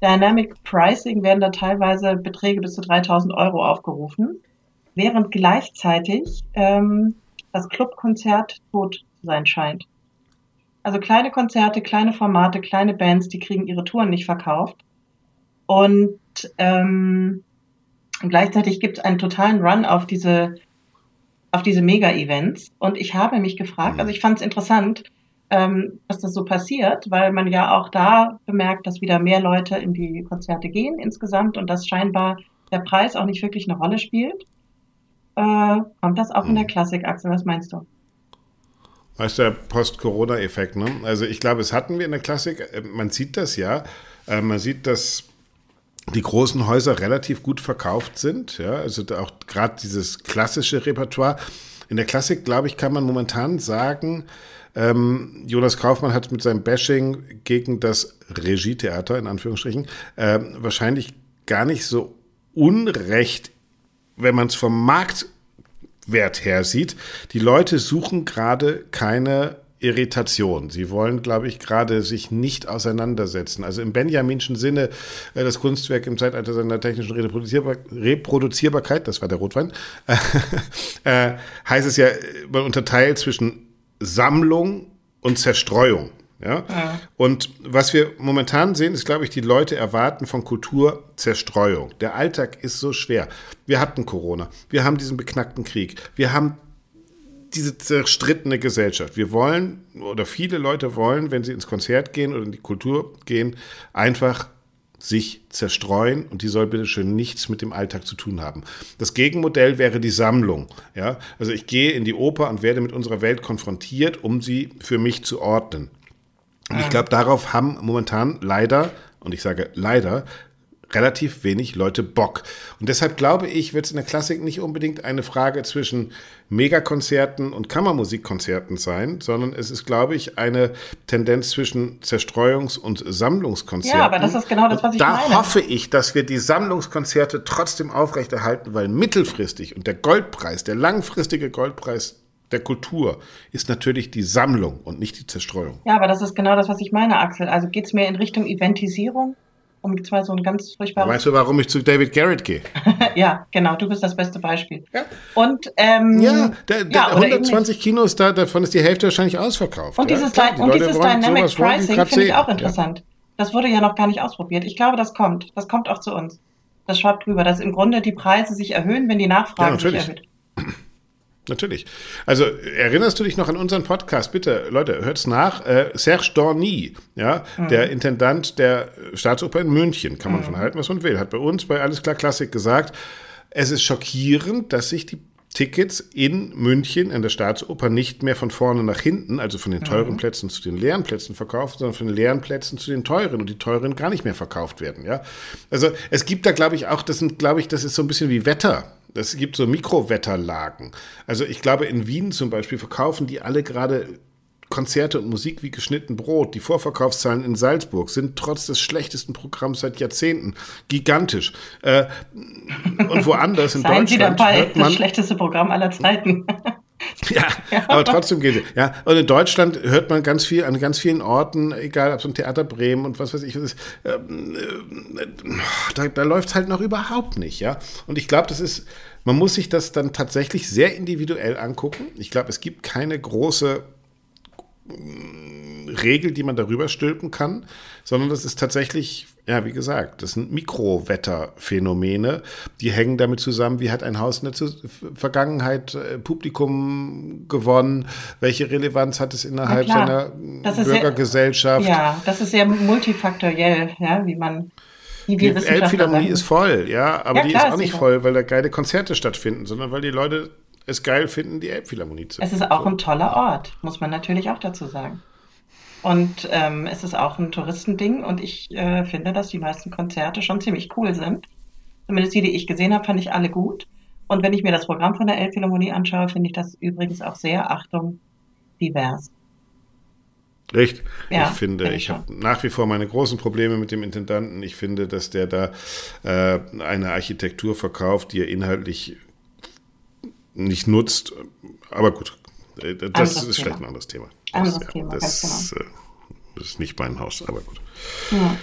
Dynamic Pricing werden da teilweise Beträge bis zu 3000 Euro aufgerufen, während gleichzeitig ähm, das Clubkonzert tot zu sein scheint. Also kleine Konzerte, kleine Formate, kleine Bands, die kriegen ihre Touren nicht verkauft. Und ähm, gleichzeitig gibt es einen totalen Run auf diese, auf diese Mega-Events. Und ich habe mich gefragt, mhm. also ich fand es interessant, ähm, dass das so passiert, weil man ja auch da bemerkt, dass wieder mehr Leute in die Konzerte gehen insgesamt und dass scheinbar der Preis auch nicht wirklich eine Rolle spielt. Äh, kommt das auch in der mhm. Klassik, Axel? Was meinst du? Weißt du, der Post-Corona-Effekt, ne? Also ich glaube, es hatten wir in der Klassik, äh, man sieht das ja, äh, man sieht, dass die großen Häuser relativ gut verkauft sind. Ja, also auch gerade dieses klassische Repertoire. In der Klassik, glaube ich, kann man momentan sagen, ähm, Jonas Kaufmann hat mit seinem Bashing gegen das Regietheater, in Anführungsstrichen, äh, wahrscheinlich gar nicht so unrecht, wenn man es vom Marktwert her sieht. Die Leute suchen gerade keine Irritation. Sie wollen, glaube ich, gerade sich nicht auseinandersetzen. Also im Benjaminschen Sinne äh, das Kunstwerk im Zeitalter seiner technischen Reproduzierbar Reproduzierbarkeit, das war der Rotwein, äh, heißt es ja, man unterteilt zwischen Sammlung und Zerstreuung. Ja? ja? Und was wir momentan sehen, ist, glaube ich, die Leute erwarten von Kultur Zerstreuung. Der Alltag ist so schwer. Wir hatten Corona, wir haben diesen beknackten Krieg, wir haben diese zerstrittene Gesellschaft. Wir wollen, oder viele Leute wollen, wenn sie ins Konzert gehen oder in die Kultur gehen, einfach sich zerstreuen und die soll bitte schön nichts mit dem Alltag zu tun haben. Das Gegenmodell wäre die Sammlung. Ja? Also ich gehe in die Oper und werde mit unserer Welt konfrontiert, um sie für mich zu ordnen. Und ich glaube, darauf haben momentan leider, und ich sage leider, relativ wenig Leute Bock. Und deshalb glaube ich, wird es in der Klassik nicht unbedingt eine Frage zwischen Megakonzerten und Kammermusikkonzerten sein, sondern es ist, glaube ich, eine Tendenz zwischen Zerstreuungs- und Sammlungskonzerten. Ja, aber das ist genau das, was ich da meine. Da hoffe ich, dass wir die Sammlungskonzerte trotzdem aufrechterhalten, weil mittelfristig und der Goldpreis, der langfristige Goldpreis der Kultur ist natürlich die Sammlung und nicht die Zerstreuung. Ja, aber das ist genau das, was ich meine, Axel. Also geht es mehr in Richtung Eventisierung? Um jetzt mal so ein ganz furchtbares. Weißt du, warum ich zu David Garrett gehe? ja, genau, du bist das beste Beispiel. Ja. Und ähm, ja, der, der ja, 120 Kinos, da, davon ist die Hälfte wahrscheinlich ausverkauft. Und dieses, ja, die und dieses Dynamic Pricing finde ich auch interessant. Das wurde ja noch gar nicht ausprobiert. Ich glaube, das kommt. Das kommt auch zu uns. Das schaut drüber, dass im Grunde die Preise sich erhöhen, wenn die Nachfrage sich erhöht. Natürlich. Also erinnerst du dich noch an unseren Podcast? Bitte, Leute, hört's nach. Äh, Serge Dorny, ja, mhm. der Intendant der Staatsoper in München, kann man mhm. von halten, was man will, hat bei uns bei Alles klar Klassik gesagt, es ist schockierend, dass sich die Tickets in München in der Staatsoper nicht mehr von vorne nach hinten, also von den teuren mhm. Plätzen zu den leeren Plätzen verkauft, sondern von den leeren Plätzen zu den teuren und die teuren gar nicht mehr verkauft werden. Ja, also es gibt da, glaube ich, auch, das sind, glaube ich, das ist so ein bisschen wie Wetter. Es gibt so Mikrowetterlagen. Also ich glaube, in Wien zum Beispiel verkaufen die alle gerade Konzerte und Musik wie geschnitten Brot. Die Vorverkaufszahlen in Salzburg sind trotz des schlechtesten Programms seit Jahrzehnten gigantisch. Äh, und woanders in Seien Deutschland Sie dabei, hört man, das schlechteste Programm aller Zeiten. Ja, aber trotzdem geht es. Ja, und in Deutschland hört man ganz viel an ganz vielen Orten, egal ob so ein Theater Bremen und was weiß ich, was ist, ähm, äh, da, da läuft es halt noch überhaupt nicht, ja. Und ich glaube, das ist, man muss sich das dann tatsächlich sehr individuell angucken. Ich glaube, es gibt keine große Regel, die man darüber stülpen kann, sondern das ist tatsächlich, ja, wie gesagt, das sind Mikrowetterphänomene, die hängen damit zusammen, wie hat ein Haus in der Vergangenheit äh, Publikum gewonnen, welche Relevanz hat es innerhalb seiner Bürgergesellschaft. Sehr, ja, das ist sehr multifaktoriell, ja, wie man die, die Elbphilharmonie ist voll, ja, aber ja, die klar, ist auch nicht voll, weil da geile Konzerte stattfinden, sondern weil die Leute es geil finden, die Elbphilharmonie zu Es ist auch ein toller Ort, muss man natürlich auch dazu sagen. Und ähm, es ist auch ein Touristending und ich äh, finde, dass die meisten Konzerte schon ziemlich cool sind. Zumindest die, die ich gesehen habe, fand ich alle gut. Und wenn ich mir das Programm von der Elbphilharmonie anschaue, finde ich das übrigens auch sehr, Achtung, divers. Echt? Ja, ich finde, ich, ich habe nach wie vor meine großen Probleme mit dem Intendanten. Ich finde, dass der da äh, eine Architektur verkauft, die er inhaltlich nicht nutzt. Aber gut, äh, das anderes ist Thema. vielleicht ein anderes Thema. Anderes das, Thema, das, ganz genau. Das ist nicht mein Haus, aber gut. Ja.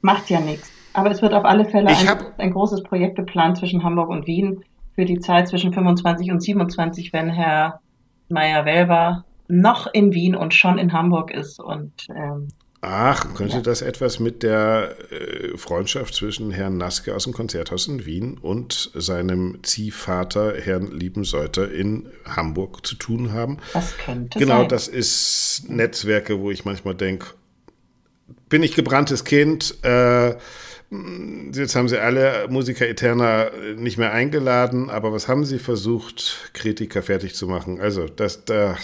Macht ja nichts. Aber es wird auf alle Fälle ein, ein, großes Projekt geplant zwischen Hamburg und Wien für die Zeit zwischen 25 und 27, wenn Herr Meyer-Welber noch in Wien und schon in Hamburg ist. Und, ähm, Ach, könnte ja. das etwas mit der äh, Freundschaft zwischen Herrn Naske aus dem Konzerthaus in Wien und seinem Ziehvater, Herrn Liebenseuter in Hamburg zu tun haben? Das könnte Genau, sein. das ist Netzwerke, wo ich manchmal denke, bin ich gebranntes Kind, äh, Jetzt haben sie alle Musiker Eterna nicht mehr eingeladen, aber was haben sie versucht, Kritiker fertig zu machen? Also, das da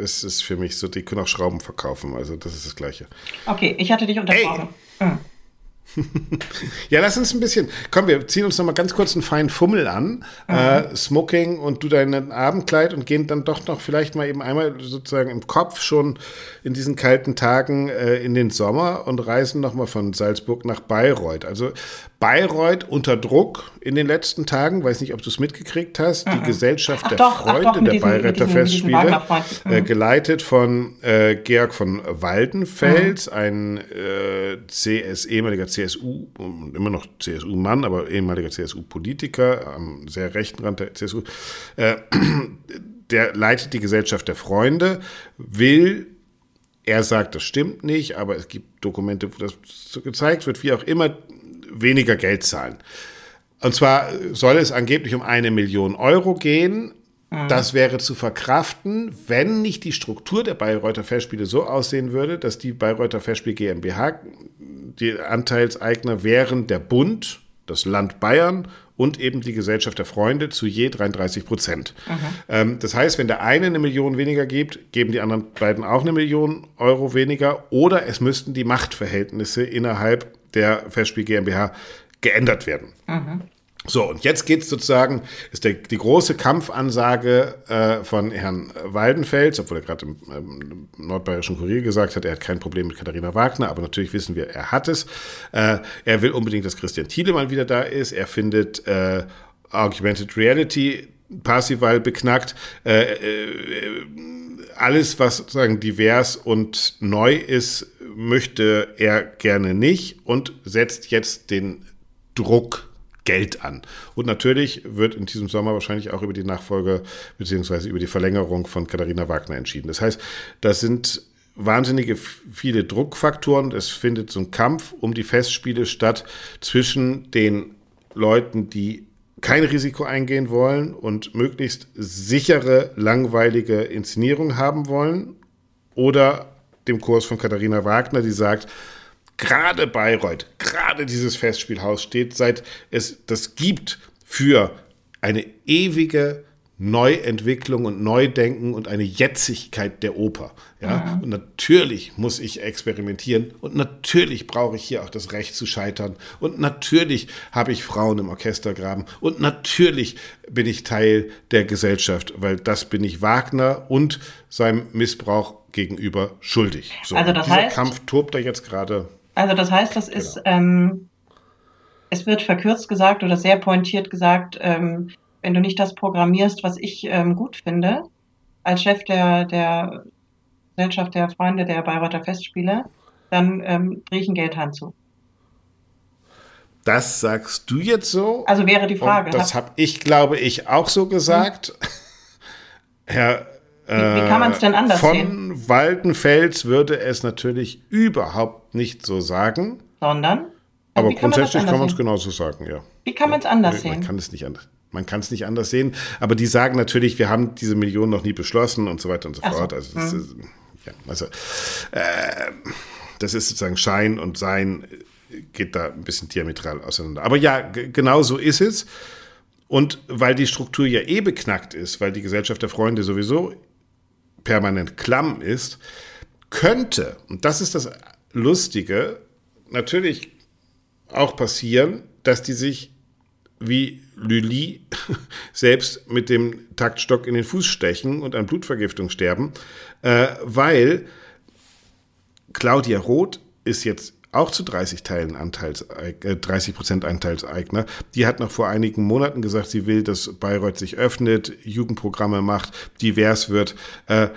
ist es für mich so, die können auch Schrauben verkaufen. Also, das ist das Gleiche. Okay, ich hatte dich unterbrochen. Hm. Ja, lass uns ein bisschen. Komm, wir ziehen uns noch mal ganz kurz einen feinen Fummel an. Mhm. Äh, Smoking und du dein Abendkleid und gehen dann doch noch vielleicht mal eben einmal sozusagen im Kopf schon in diesen kalten Tagen äh, in den Sommer und reisen noch mal von Salzburg nach Bayreuth. Also Bayreuth unter Druck in den letzten Tagen, weiß nicht, ob du es mitgekriegt hast, mhm. die Gesellschaft ach der doch, Freunde doch, der diesen, Bayreuther Festspiele, äh, mhm. geleitet von äh, Georg von Waldenfels, mhm. ein äh, CS, ehemaliger CSU, immer noch CSU-Mann, aber ehemaliger CSU-Politiker, am sehr rechten Rand der CSU, äh, der leitet die Gesellschaft der Freunde, will er sagt, das stimmt nicht, aber es gibt Dokumente, wo das so gezeigt wird, wie auch immer, weniger Geld zahlen. Und zwar soll es angeblich um eine Million Euro gehen. Mhm. Das wäre zu verkraften, wenn nicht die Struktur der Bayreuther Festspiele so aussehen würde, dass die Bayreuther Festspiel GmbH, die Anteilseigner wären der Bund, das Land Bayern und eben die Gesellschaft der Freunde zu je 33 Prozent. Mhm. Ähm, das heißt, wenn der eine eine Million weniger gibt, geben die anderen beiden auch eine Million Euro weniger oder es müssten die Machtverhältnisse innerhalb der Festspiel GmbH geändert werden. Mhm. So, und jetzt geht es sozusagen, ist der, die große Kampfansage äh, von Herrn Waldenfels, obwohl er gerade im ähm, Nordbayerischen Kurier gesagt hat, er hat kein Problem mit Katharina Wagner, aber natürlich wissen wir, er hat es. Äh, er will unbedingt, dass Christian Thiele mal wieder da ist. Er findet äh, Augmented Reality Parsival beknackt. Äh, äh, alles, was sozusagen divers und neu ist, möchte er gerne nicht und setzt jetzt den Druck Geld an. Und natürlich wird in diesem Sommer wahrscheinlich auch über die Nachfolge beziehungsweise über die Verlängerung von Katharina Wagner entschieden. Das heißt, das sind wahnsinnige viele Druckfaktoren. Es findet so ein Kampf um die Festspiele statt zwischen den Leuten, die kein Risiko eingehen wollen und möglichst sichere, langweilige Inszenierung haben wollen oder dem Kurs von Katharina Wagner, die sagt, gerade Bayreuth, gerade dieses Festspielhaus steht, seit es das gibt für eine ewige Neuentwicklung und Neudenken und eine Jetzigkeit der Oper. Ja? Mhm. Und natürlich muss ich experimentieren und natürlich brauche ich hier auch das Recht zu scheitern und natürlich habe ich Frauen im Orchestergraben und natürlich bin ich Teil der Gesellschaft, weil das bin ich Wagner und seinem Missbrauch gegenüber schuldig. So, also das dieser heißt, Kampf tobt da jetzt gerade. Also das heißt, das genau. ist, ähm, es wird verkürzt gesagt oder sehr pointiert gesagt, ähm, wenn du nicht das programmierst, was ich ähm, gut finde, als Chef der, der Gesellschaft der Freunde der Bayreuther Festspiele, dann ähm, drehe ich einen Geldhahn zu. Das sagst du jetzt so? Also wäre die Frage. Und das habe ich, glaube ich, auch so gesagt. Hm. Herr wie, wie kann man es denn anders von sehen? Von Waldenfels würde es natürlich überhaupt nicht so sagen. Sondern? Aber grundsätzlich kann man es genauso sagen, ja. Wie kann man es anders sehen? Man kann es nicht anders. Man kann es nicht anders sehen, aber die sagen natürlich, wir haben diese Millionen noch nie beschlossen und so weiter und so Ach fort. So. Also, das hm. ist, ja, also äh, das ist sozusagen Schein und Sein geht da ein bisschen diametral auseinander. Aber ja, genau so ist es. und weil die Struktur ja eh beknackt ist, weil die Gesellschaft der Freunde sowieso permanent klamm ist, könnte, und das ist das Lustige, natürlich auch passieren, dass die sich wie Lully selbst mit dem Taktstock in den Fuß stechen und an Blutvergiftung sterben, äh, weil Claudia Roth ist jetzt auch zu 30 Teilen Anteils, äh, 30 Prozent Anteilseigner. Die hat noch vor einigen Monaten gesagt, sie will, dass Bayreuth sich öffnet, Jugendprogramme macht, divers wird. Äh,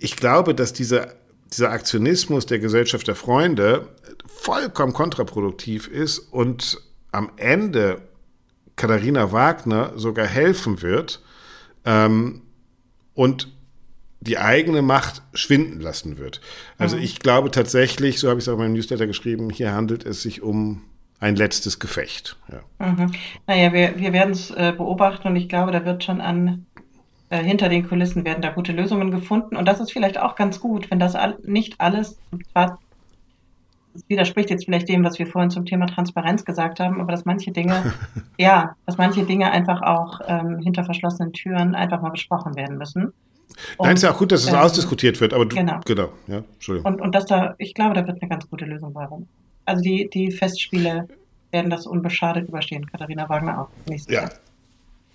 ich glaube, dass dieser, dieser Aktionismus der Gesellschaft der Freunde vollkommen kontraproduktiv ist und am Ende Katharina Wagner sogar helfen wird ähm, und die eigene Macht schwinden lassen wird. Also mhm. ich glaube tatsächlich, so habe ich es auch in meinem Newsletter geschrieben, hier handelt es sich um ein letztes Gefecht. Ja. Mhm. Naja, wir, wir werden es äh, beobachten und ich glaube, da wird schon an äh, hinter den Kulissen werden da gute Lösungen gefunden. Und das ist vielleicht auch ganz gut, wenn das all, nicht alles, das widerspricht jetzt vielleicht dem, was wir vorhin zum Thema Transparenz gesagt haben, aber dass manche Dinge, ja, dass manche Dinge einfach auch ähm, hinter verschlossenen Türen einfach mal besprochen werden müssen. Und, Nein, ist ja auch gut, dass es ähm, ausdiskutiert wird, aber du, genau. genau, ja, Entschuldigung. Und, und dass da, ich glaube, da wird eine ganz gute Lösung bei rum. Also die, die Festspiele werden das unbeschadet überstehen, Katharina Wagner auch nächstes ja. Jahr.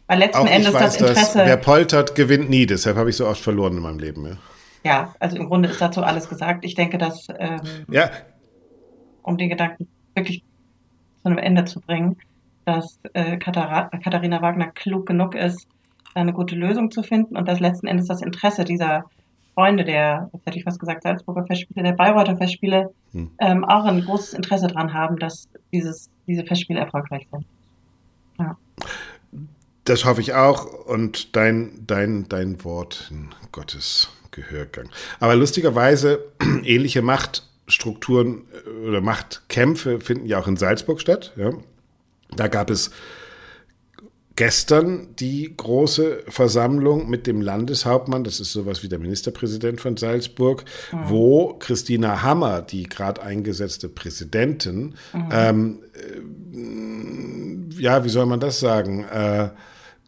Weil letzten auch Endes weiß, das Interesse. Dass, wer poltert, gewinnt nie, deshalb habe ich so oft verloren in meinem Leben. Ja. ja, also im Grunde ist dazu alles gesagt. Ich denke, dass ähm, ja. Um den Gedanken wirklich zu einem Ende zu bringen, dass äh, Katharina Wagner klug genug ist, eine gute Lösung zu finden und dass letzten Endes das Interesse dieser Freunde der, jetzt hätte ich was gesagt, Salzburger Festspiele, der Bayreuther Festspiele, hm. ähm, auch ein großes Interesse daran haben, dass dieses, diese Festspiele erfolgreich sind. Ja. Das hoffe ich auch und dein, dein, dein Wort in Gottes Gehörgang. Aber lustigerweise ähnliche Machtstrukturen äh, oder Machtkämpfe finden ja auch in Salzburg statt. Ja. Da gab es gestern die große Versammlung mit dem Landeshauptmann, das ist sowas wie der Ministerpräsident von Salzburg, mhm. wo Christina Hammer, die gerade eingesetzte Präsidentin, mhm. ähm, äh, ja, wie soll man das sagen, äh,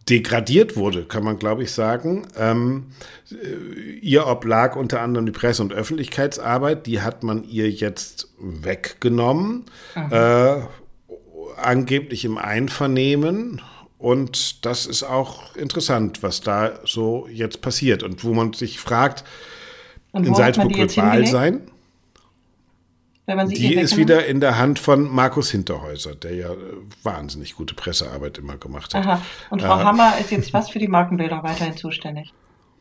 degradiert wurde, kann man glaube ich sagen. Ähm, äh, ihr oblag unter anderem die Presse- und Öffentlichkeitsarbeit, die hat man ihr jetzt weggenommen, mhm. äh, angeblich im Einvernehmen und das ist auch interessant, was da so jetzt passiert und wo man sich fragt, in Salzburg wird Wahl sein. Die ist wieder in der Hand von Markus Hinterhäuser, der ja wahnsinnig gute Pressearbeit immer gemacht hat. Aha. Und Frau äh, Hammer ist jetzt was für die Markenbildung weiterhin zuständig?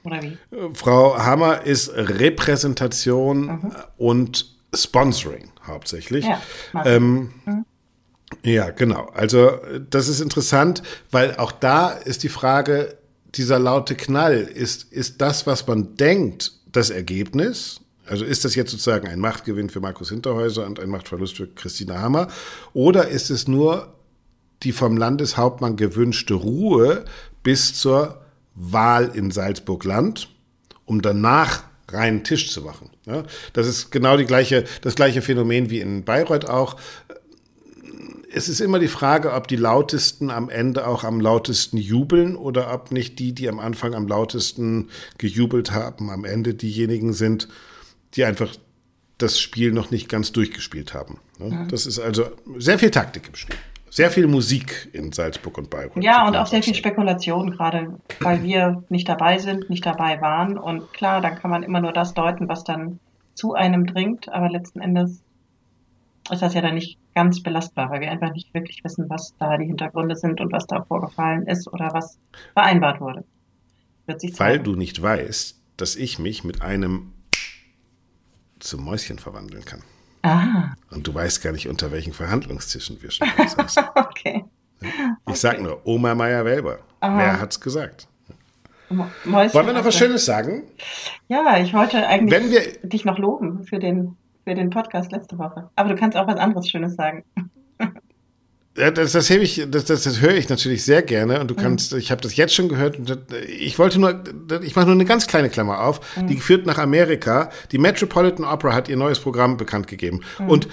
Oder wie? Frau Hammer ist Repräsentation mhm. und Sponsoring hauptsächlich. Ja, ähm, mhm. Ja, genau. Also das ist interessant, weil auch da ist die Frage, dieser laute Knall, ist, ist das, was man denkt, das Ergebnis? Also ist das jetzt sozusagen ein Machtgewinn für Markus Hinterhäuser und ein Machtverlust für Christina Hammer? Oder ist es nur die vom Landeshauptmann gewünschte Ruhe bis zur Wahl in Salzburg-Land, um danach reinen Tisch zu machen? Ja, das ist genau die gleiche, das gleiche Phänomen wie in Bayreuth auch es ist immer die Frage, ob die lautesten am Ende auch am lautesten jubeln oder ob nicht die, die am Anfang am lautesten gejubelt haben, am Ende diejenigen sind, die einfach das Spiel noch nicht ganz durchgespielt haben. Ne? Das ist also sehr viel Taktik im Spiel. Sehr viel Musik in Salzburg und Bayreuth. Ja, und auch sehr viel Spekulation, gerade weil wir nicht dabei sind, nicht dabei waren. Und klar, dann kann man immer nur das deuten, was dann zu einem dringt. Aber letzten Endes ist das ja dann nicht ganz belastbar, weil wir einfach nicht wirklich wissen, was da die Hintergründe sind und was da vorgefallen ist oder was vereinbart wurde. weil du nicht weißt, dass ich mich mit einem zum Mäuschen verwandeln kann. Ah. Und du weißt gar nicht, unter welchen Verhandlungstischen wir schon saßen. okay. Ich okay. sag nur, Oma Meier-Welber. Wer hat's gesagt? Mäuschen Wollen wir noch was Schönes sagen? Ja, ich wollte eigentlich wir, dich noch loben für den für den Podcast letzte Woche. Aber du kannst auch was anderes Schönes sagen. Ja, das, das, ich, das, das, das höre ich natürlich sehr gerne und du mhm. kannst, mhm. ich habe das jetzt schon gehört. Und ich wollte nur, ich mache nur eine ganz kleine Klammer auf, mhm. die führt nach Amerika. Die Metropolitan Opera hat ihr neues Programm bekannt gegeben. Mhm. Und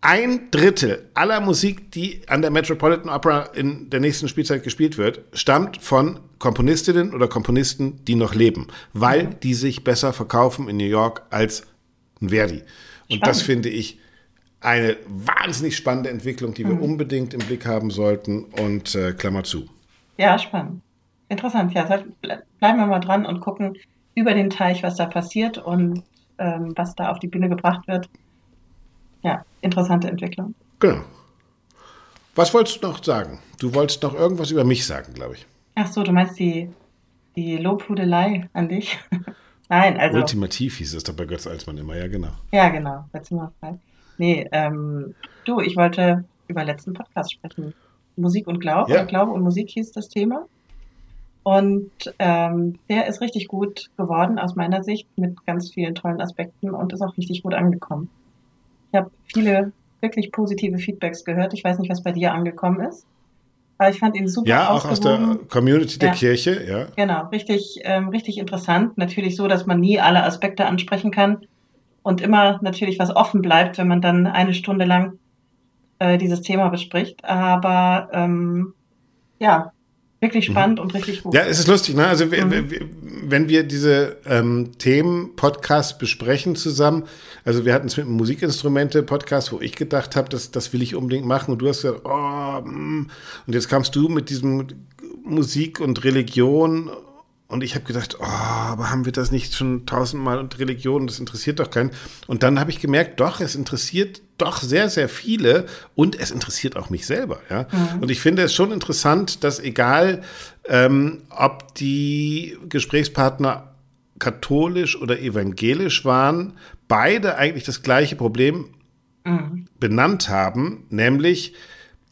ein Drittel aller Musik, die an der Metropolitan Opera in der nächsten Spielzeit gespielt wird, stammt von Komponistinnen oder Komponisten, die noch leben, weil mhm. die sich besser verkaufen in New York als ein Verdi. Und Spannend. das finde ich eine wahnsinnig spannende Entwicklung, die wir mhm. unbedingt im Blick haben sollten. Und äh, Klammer zu. Ja, spannend. Interessant. Ja, bleiben wir mal dran und gucken über den Teich, was da passiert und ähm, was da auf die Bühne gebracht wird ja, interessante Entwicklung. Genau. Was wolltest du noch sagen? Du wolltest noch irgendwas über mich sagen, glaube ich. Ach so, du meinst die, die Lobhudelei an dich? Nein, also. Ultimativ hieß es doch bei Götz Alsmann immer, ja, genau. Ja, genau. Letztes Mal frei. Nee, ähm, du, ich wollte über letzten Podcast sprechen. Musik und Glaube. Ja. Glaube und Musik hieß das Thema. Und ähm, der ist richtig gut geworden aus meiner Sicht mit ganz vielen tollen Aspekten und ist auch richtig gut angekommen. Ich habe viele wirklich positive Feedbacks gehört. Ich weiß nicht, was bei dir angekommen ist. Aber ich fand ihn super. Ja, auch aus der Community der ja. Kirche, ja. Genau, richtig, ähm, richtig interessant. Natürlich so, dass man nie alle Aspekte ansprechen kann und immer natürlich was offen bleibt, wenn man dann eine Stunde lang äh, dieses Thema bespricht. Aber ähm, ja, wirklich mhm. spannend mhm. und richtig gut. Ja, es ist lustig, ne? Also mhm. wenn wir diese ähm, Themen Podcast besprechen zusammen, also wir hatten es mit einem Musikinstrumente-Podcast, wo ich gedacht habe, das, das will ich unbedingt machen und du hast gesagt, oh, mm. und jetzt kamst du mit diesem Musik und Religion und ich habe gedacht, oh, aber haben wir das nicht schon tausendmal und Religion, das interessiert doch keinen. Und dann habe ich gemerkt, doch, es interessiert doch sehr, sehr viele und es interessiert auch mich selber. Ja? Mhm. Und ich finde es schon interessant, dass egal, ähm, ob die Gesprächspartner katholisch oder evangelisch waren, beide eigentlich das gleiche Problem mhm. benannt haben, nämlich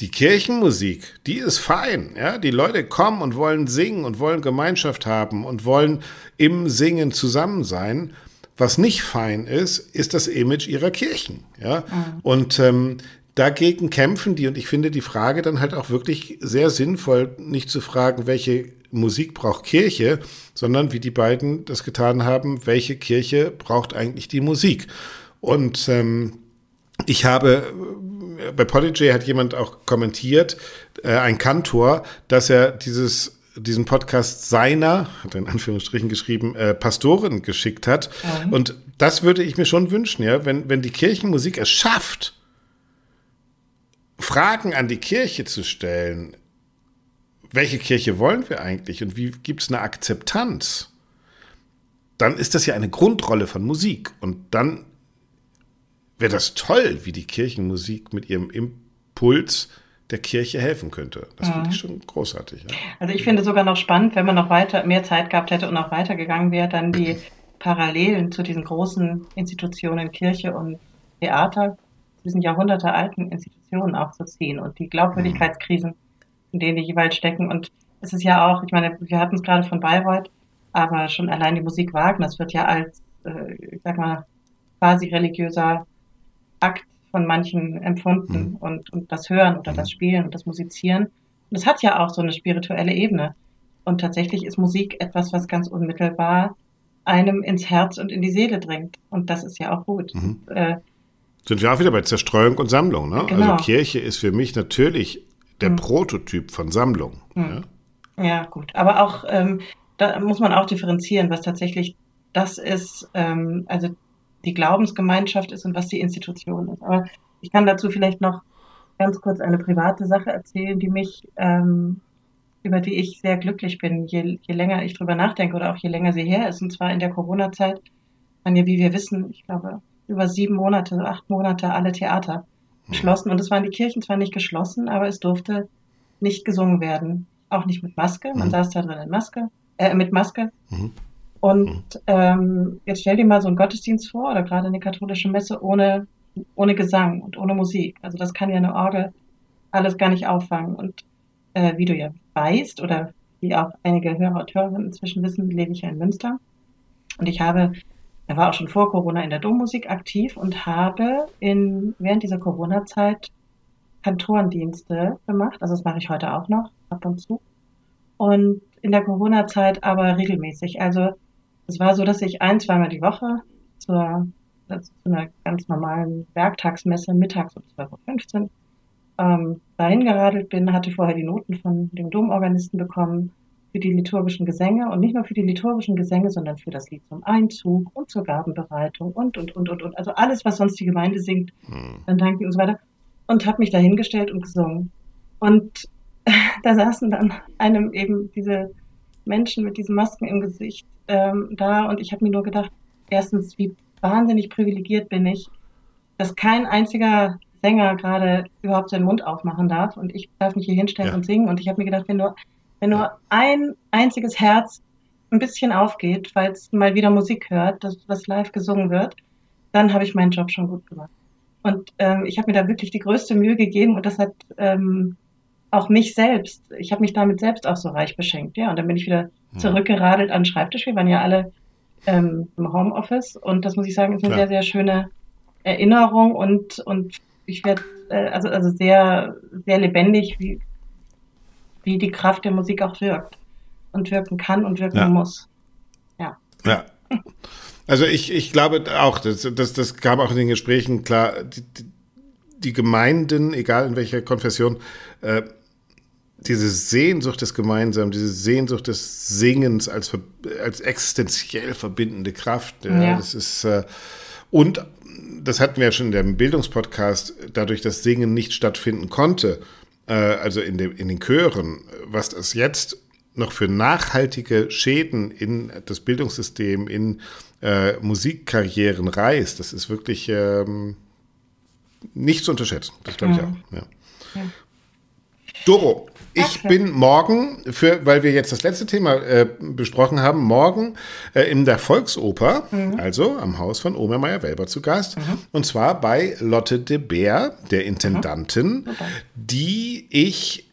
die Kirchenmusik, die ist fein. Ja? Die Leute kommen und wollen singen und wollen Gemeinschaft haben und wollen im Singen zusammen sein. Was nicht fein ist, ist das Image ihrer Kirchen. Ja? Mhm. Und ähm, dagegen kämpfen die. Und ich finde die Frage dann halt auch wirklich sehr sinnvoll, nicht zu fragen, welche Musik braucht Kirche, sondern wie die beiden das getan haben, welche Kirche braucht eigentlich die Musik. Und ähm, ich habe bei Podigy hat jemand auch kommentiert, äh, ein Kantor, dass er dieses diesen Podcast seiner, hat er in Anführungsstrichen geschrieben, äh, Pastoren geschickt hat. Mhm. Und das würde ich mir schon wünschen, ja, wenn, wenn die Kirchenmusik es schafft, Fragen an die Kirche zu stellen, welche Kirche wollen wir eigentlich und wie gibt es eine Akzeptanz, dann ist das ja eine Grundrolle von Musik. Und dann wäre das toll, wie die Kirchenmusik mit ihrem Impuls der Kirche helfen könnte. Das finde ich mhm. schon großartig. Ja. Also ich finde sogar noch spannend, wenn man noch weiter mehr Zeit gehabt hätte und noch weitergegangen wäre, dann die Parallelen zu diesen großen Institutionen Kirche und Theater, diesen jahrhundertealten Institutionen auch zu ziehen und die Glaubwürdigkeitskrisen, in denen die jeweils stecken. Und es ist ja auch, ich meine, wir hatten es gerade von Bayreuth, aber schon allein die Musik Wagners wird ja als, äh, ich sag mal, quasi religiöser Akt von manchen empfunden mhm. und, und das Hören oder mhm. das Spielen und das Musizieren. Und es hat ja auch so eine spirituelle Ebene. Und tatsächlich ist Musik etwas, was ganz unmittelbar einem ins Herz und in die Seele dringt. Und das ist ja auch gut. Mhm. Äh, Sind wir auch wieder bei Zerstreuung und Sammlung. Ne? Genau. Also Kirche ist für mich natürlich der mhm. Prototyp von Sammlung. Mhm. Ja? ja? gut. Aber auch, ähm, da muss man auch differenzieren, was tatsächlich das ist, ähm, also die Glaubensgemeinschaft ist und was die Institution ist. Aber ich kann dazu vielleicht noch ganz kurz eine private Sache erzählen, die mich, ähm, über die ich sehr glücklich bin, je, je länger ich drüber nachdenke oder auch je länger sie her ist. Und zwar in der Corona-Zeit waren ja, wie wir wissen, ich glaube, über sieben Monate, acht Monate alle Theater geschlossen. Und es waren die Kirchen zwar nicht geschlossen, aber es durfte nicht gesungen werden. Auch nicht mit Maske. Man mhm. saß da drin in Maske, äh, mit Maske. Mhm. Und mhm. ähm, jetzt stell dir mal so einen Gottesdienst vor oder gerade eine katholische Messe ohne, ohne Gesang und ohne Musik. Also das kann ja eine Orgel alles gar nicht auffangen. Und äh, wie du ja weißt oder wie auch einige Hörer und Hörerinnen inzwischen wissen, lebe ich ja in Münster. Und ich habe, er war auch schon vor Corona in der Dommusik aktiv und habe in, während dieser Corona-Zeit Kantorendienste gemacht. Also das mache ich heute auch noch, ab und zu. Und in der Corona-Zeit aber regelmäßig. Also es war so, dass ich ein, zweimal die Woche zur zu einer ganz normalen Werktagsmesse mittags um 12.15 Uhr ähm, dahin geradelt bin, hatte vorher die Noten von dem Domorganisten bekommen für die liturgischen Gesänge und nicht nur für die liturgischen Gesänge, sondern für das Lied zum Einzug und zur Gabenbereitung und, und, und, und, und. Also alles, was sonst die Gemeinde singt, hm. dann danke und so weiter. Und habe mich dahingestellt und gesungen. Und da saßen dann einem eben diese Menschen mit diesen Masken im Gesicht ähm, da und ich habe mir nur gedacht, erstens, wie wahnsinnig privilegiert bin ich, dass kein einziger Sänger gerade überhaupt seinen Mund aufmachen darf und ich darf mich hier hinstellen ja. und singen. Und ich habe mir gedacht, wenn nur, wenn nur ein einziges Herz ein bisschen aufgeht, weil es mal wieder Musik hört, das, was live gesungen wird, dann habe ich meinen Job schon gut gemacht. Und ähm, ich habe mir da wirklich die größte Mühe gegeben und das hat ähm, auch mich selbst, ich habe mich damit selbst auch so reich beschenkt, ja. Und dann bin ich wieder hm. zurückgeradelt an den Schreibtisch. Wir waren ja alle ähm, im Homeoffice und das muss ich sagen, ist eine Klar. sehr, sehr schöne Erinnerung und, und ich werde äh, also, also sehr, sehr lebendig, wie, wie die Kraft der Musik auch wirkt und wirken kann und wirken ja. muss. Ja. Ja. Also ich, ich glaube auch, das, das, das kam auch in den Gesprächen klar, die, die Gemeinden, egal in welcher Konfession, äh, diese Sehnsucht des Gemeinsamen, diese Sehnsucht des Singens als, als existenziell verbindende Kraft, ja, ja. das ist äh, und das hatten wir ja schon in dem Bildungspodcast, dadurch, dass Singen nicht stattfinden konnte, äh, also in, dem, in den Chören, was das jetzt noch für nachhaltige Schäden in das Bildungssystem, in äh, Musikkarrieren reißt, das ist wirklich ähm, nicht zu unterschätzen. Das glaube ich auch. Ja. Doro, ich okay. bin morgen, für, weil wir jetzt das letzte Thema äh, besprochen haben, morgen äh, in der Volksoper, mhm. also am Haus von Omer Meyer-Welber zu Gast. Mhm. Und zwar bei Lotte de Beer, der Intendantin, mhm. die ich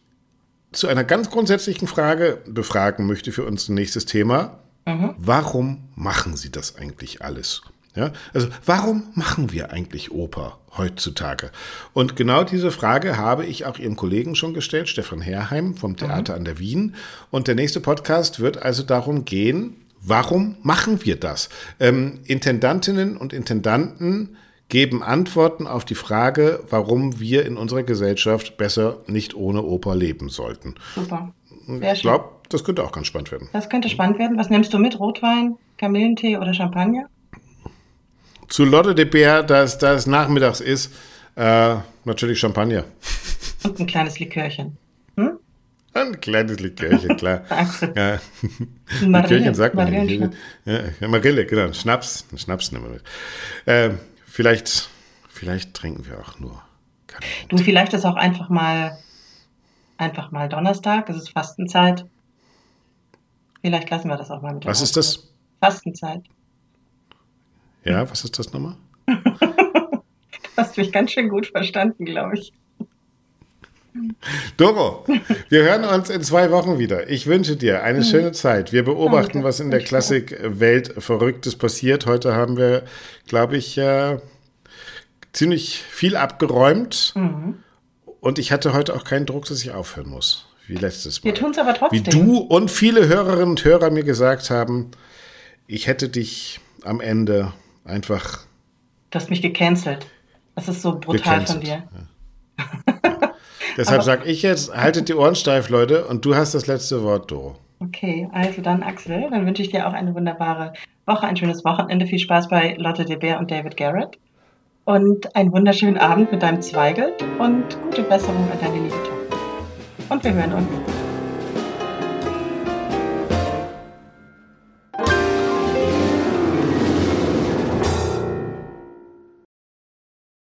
zu einer ganz grundsätzlichen Frage befragen möchte für unser nächstes Thema. Mhm. Warum machen Sie das eigentlich alles? Ja, also warum machen wir eigentlich Oper heutzutage? Und genau diese Frage habe ich auch Ihrem Kollegen schon gestellt, Stefan Herrheim vom Theater mhm. an der Wien. Und der nächste Podcast wird also darum gehen, warum machen wir das? Ähm, Intendantinnen und Intendanten geben Antworten auf die Frage, warum wir in unserer Gesellschaft besser nicht ohne Oper leben sollten. Super. Sehr ich glaube, das könnte auch ganz spannend werden. Das könnte spannend werden. Was nimmst du mit? Rotwein, Kamillentee oder Champagner? Zu Lotte de Beer, da es nachmittags ist, äh, natürlich Champagner. Und ein kleines Likörchen. Hm? Ein kleines Likörchen, klar. ja. Likörchen sagt man ja Marille, genau. Schnaps, Schnaps nehmen wir mit. Äh, vielleicht, vielleicht trinken wir auch nur. Du, vielleicht ist auch einfach mal, einfach mal Donnerstag, es ist Fastenzeit. Vielleicht lassen wir das auch mal mit. Was ist das? Fastenzeit. Ja, was ist das nochmal? du hast mich ganz schön gut verstanden, glaube ich. Doro, wir hören uns in zwei Wochen wieder. Ich wünsche dir eine mhm. schöne Zeit. Wir beobachten, was in der Klassikwelt Verrücktes passiert. Heute haben wir, glaube ich, äh, ziemlich viel abgeräumt. Mhm. Und ich hatte heute auch keinen Druck, dass ich aufhören muss. Wie letztes Mal. Wir tun es aber trotzdem. Wie du und viele Hörerinnen und Hörer mir gesagt haben, ich hätte dich am Ende einfach. Du hast mich gecancelt. Das ist so brutal gecancelt. von dir. Ja. Deshalb sage ich jetzt, haltet die Ohren steif, Leute, und du hast das letzte Wort, Doro. Okay, also dann Axel, dann wünsche ich dir auch eine wunderbare Woche, ein schönes Wochenende, viel Spaß bei Lotte de Beer und David Garrett und einen wunderschönen Abend mit deinem Zweigel und gute Besserung an deine liebe Tochter. Und wir hören uns.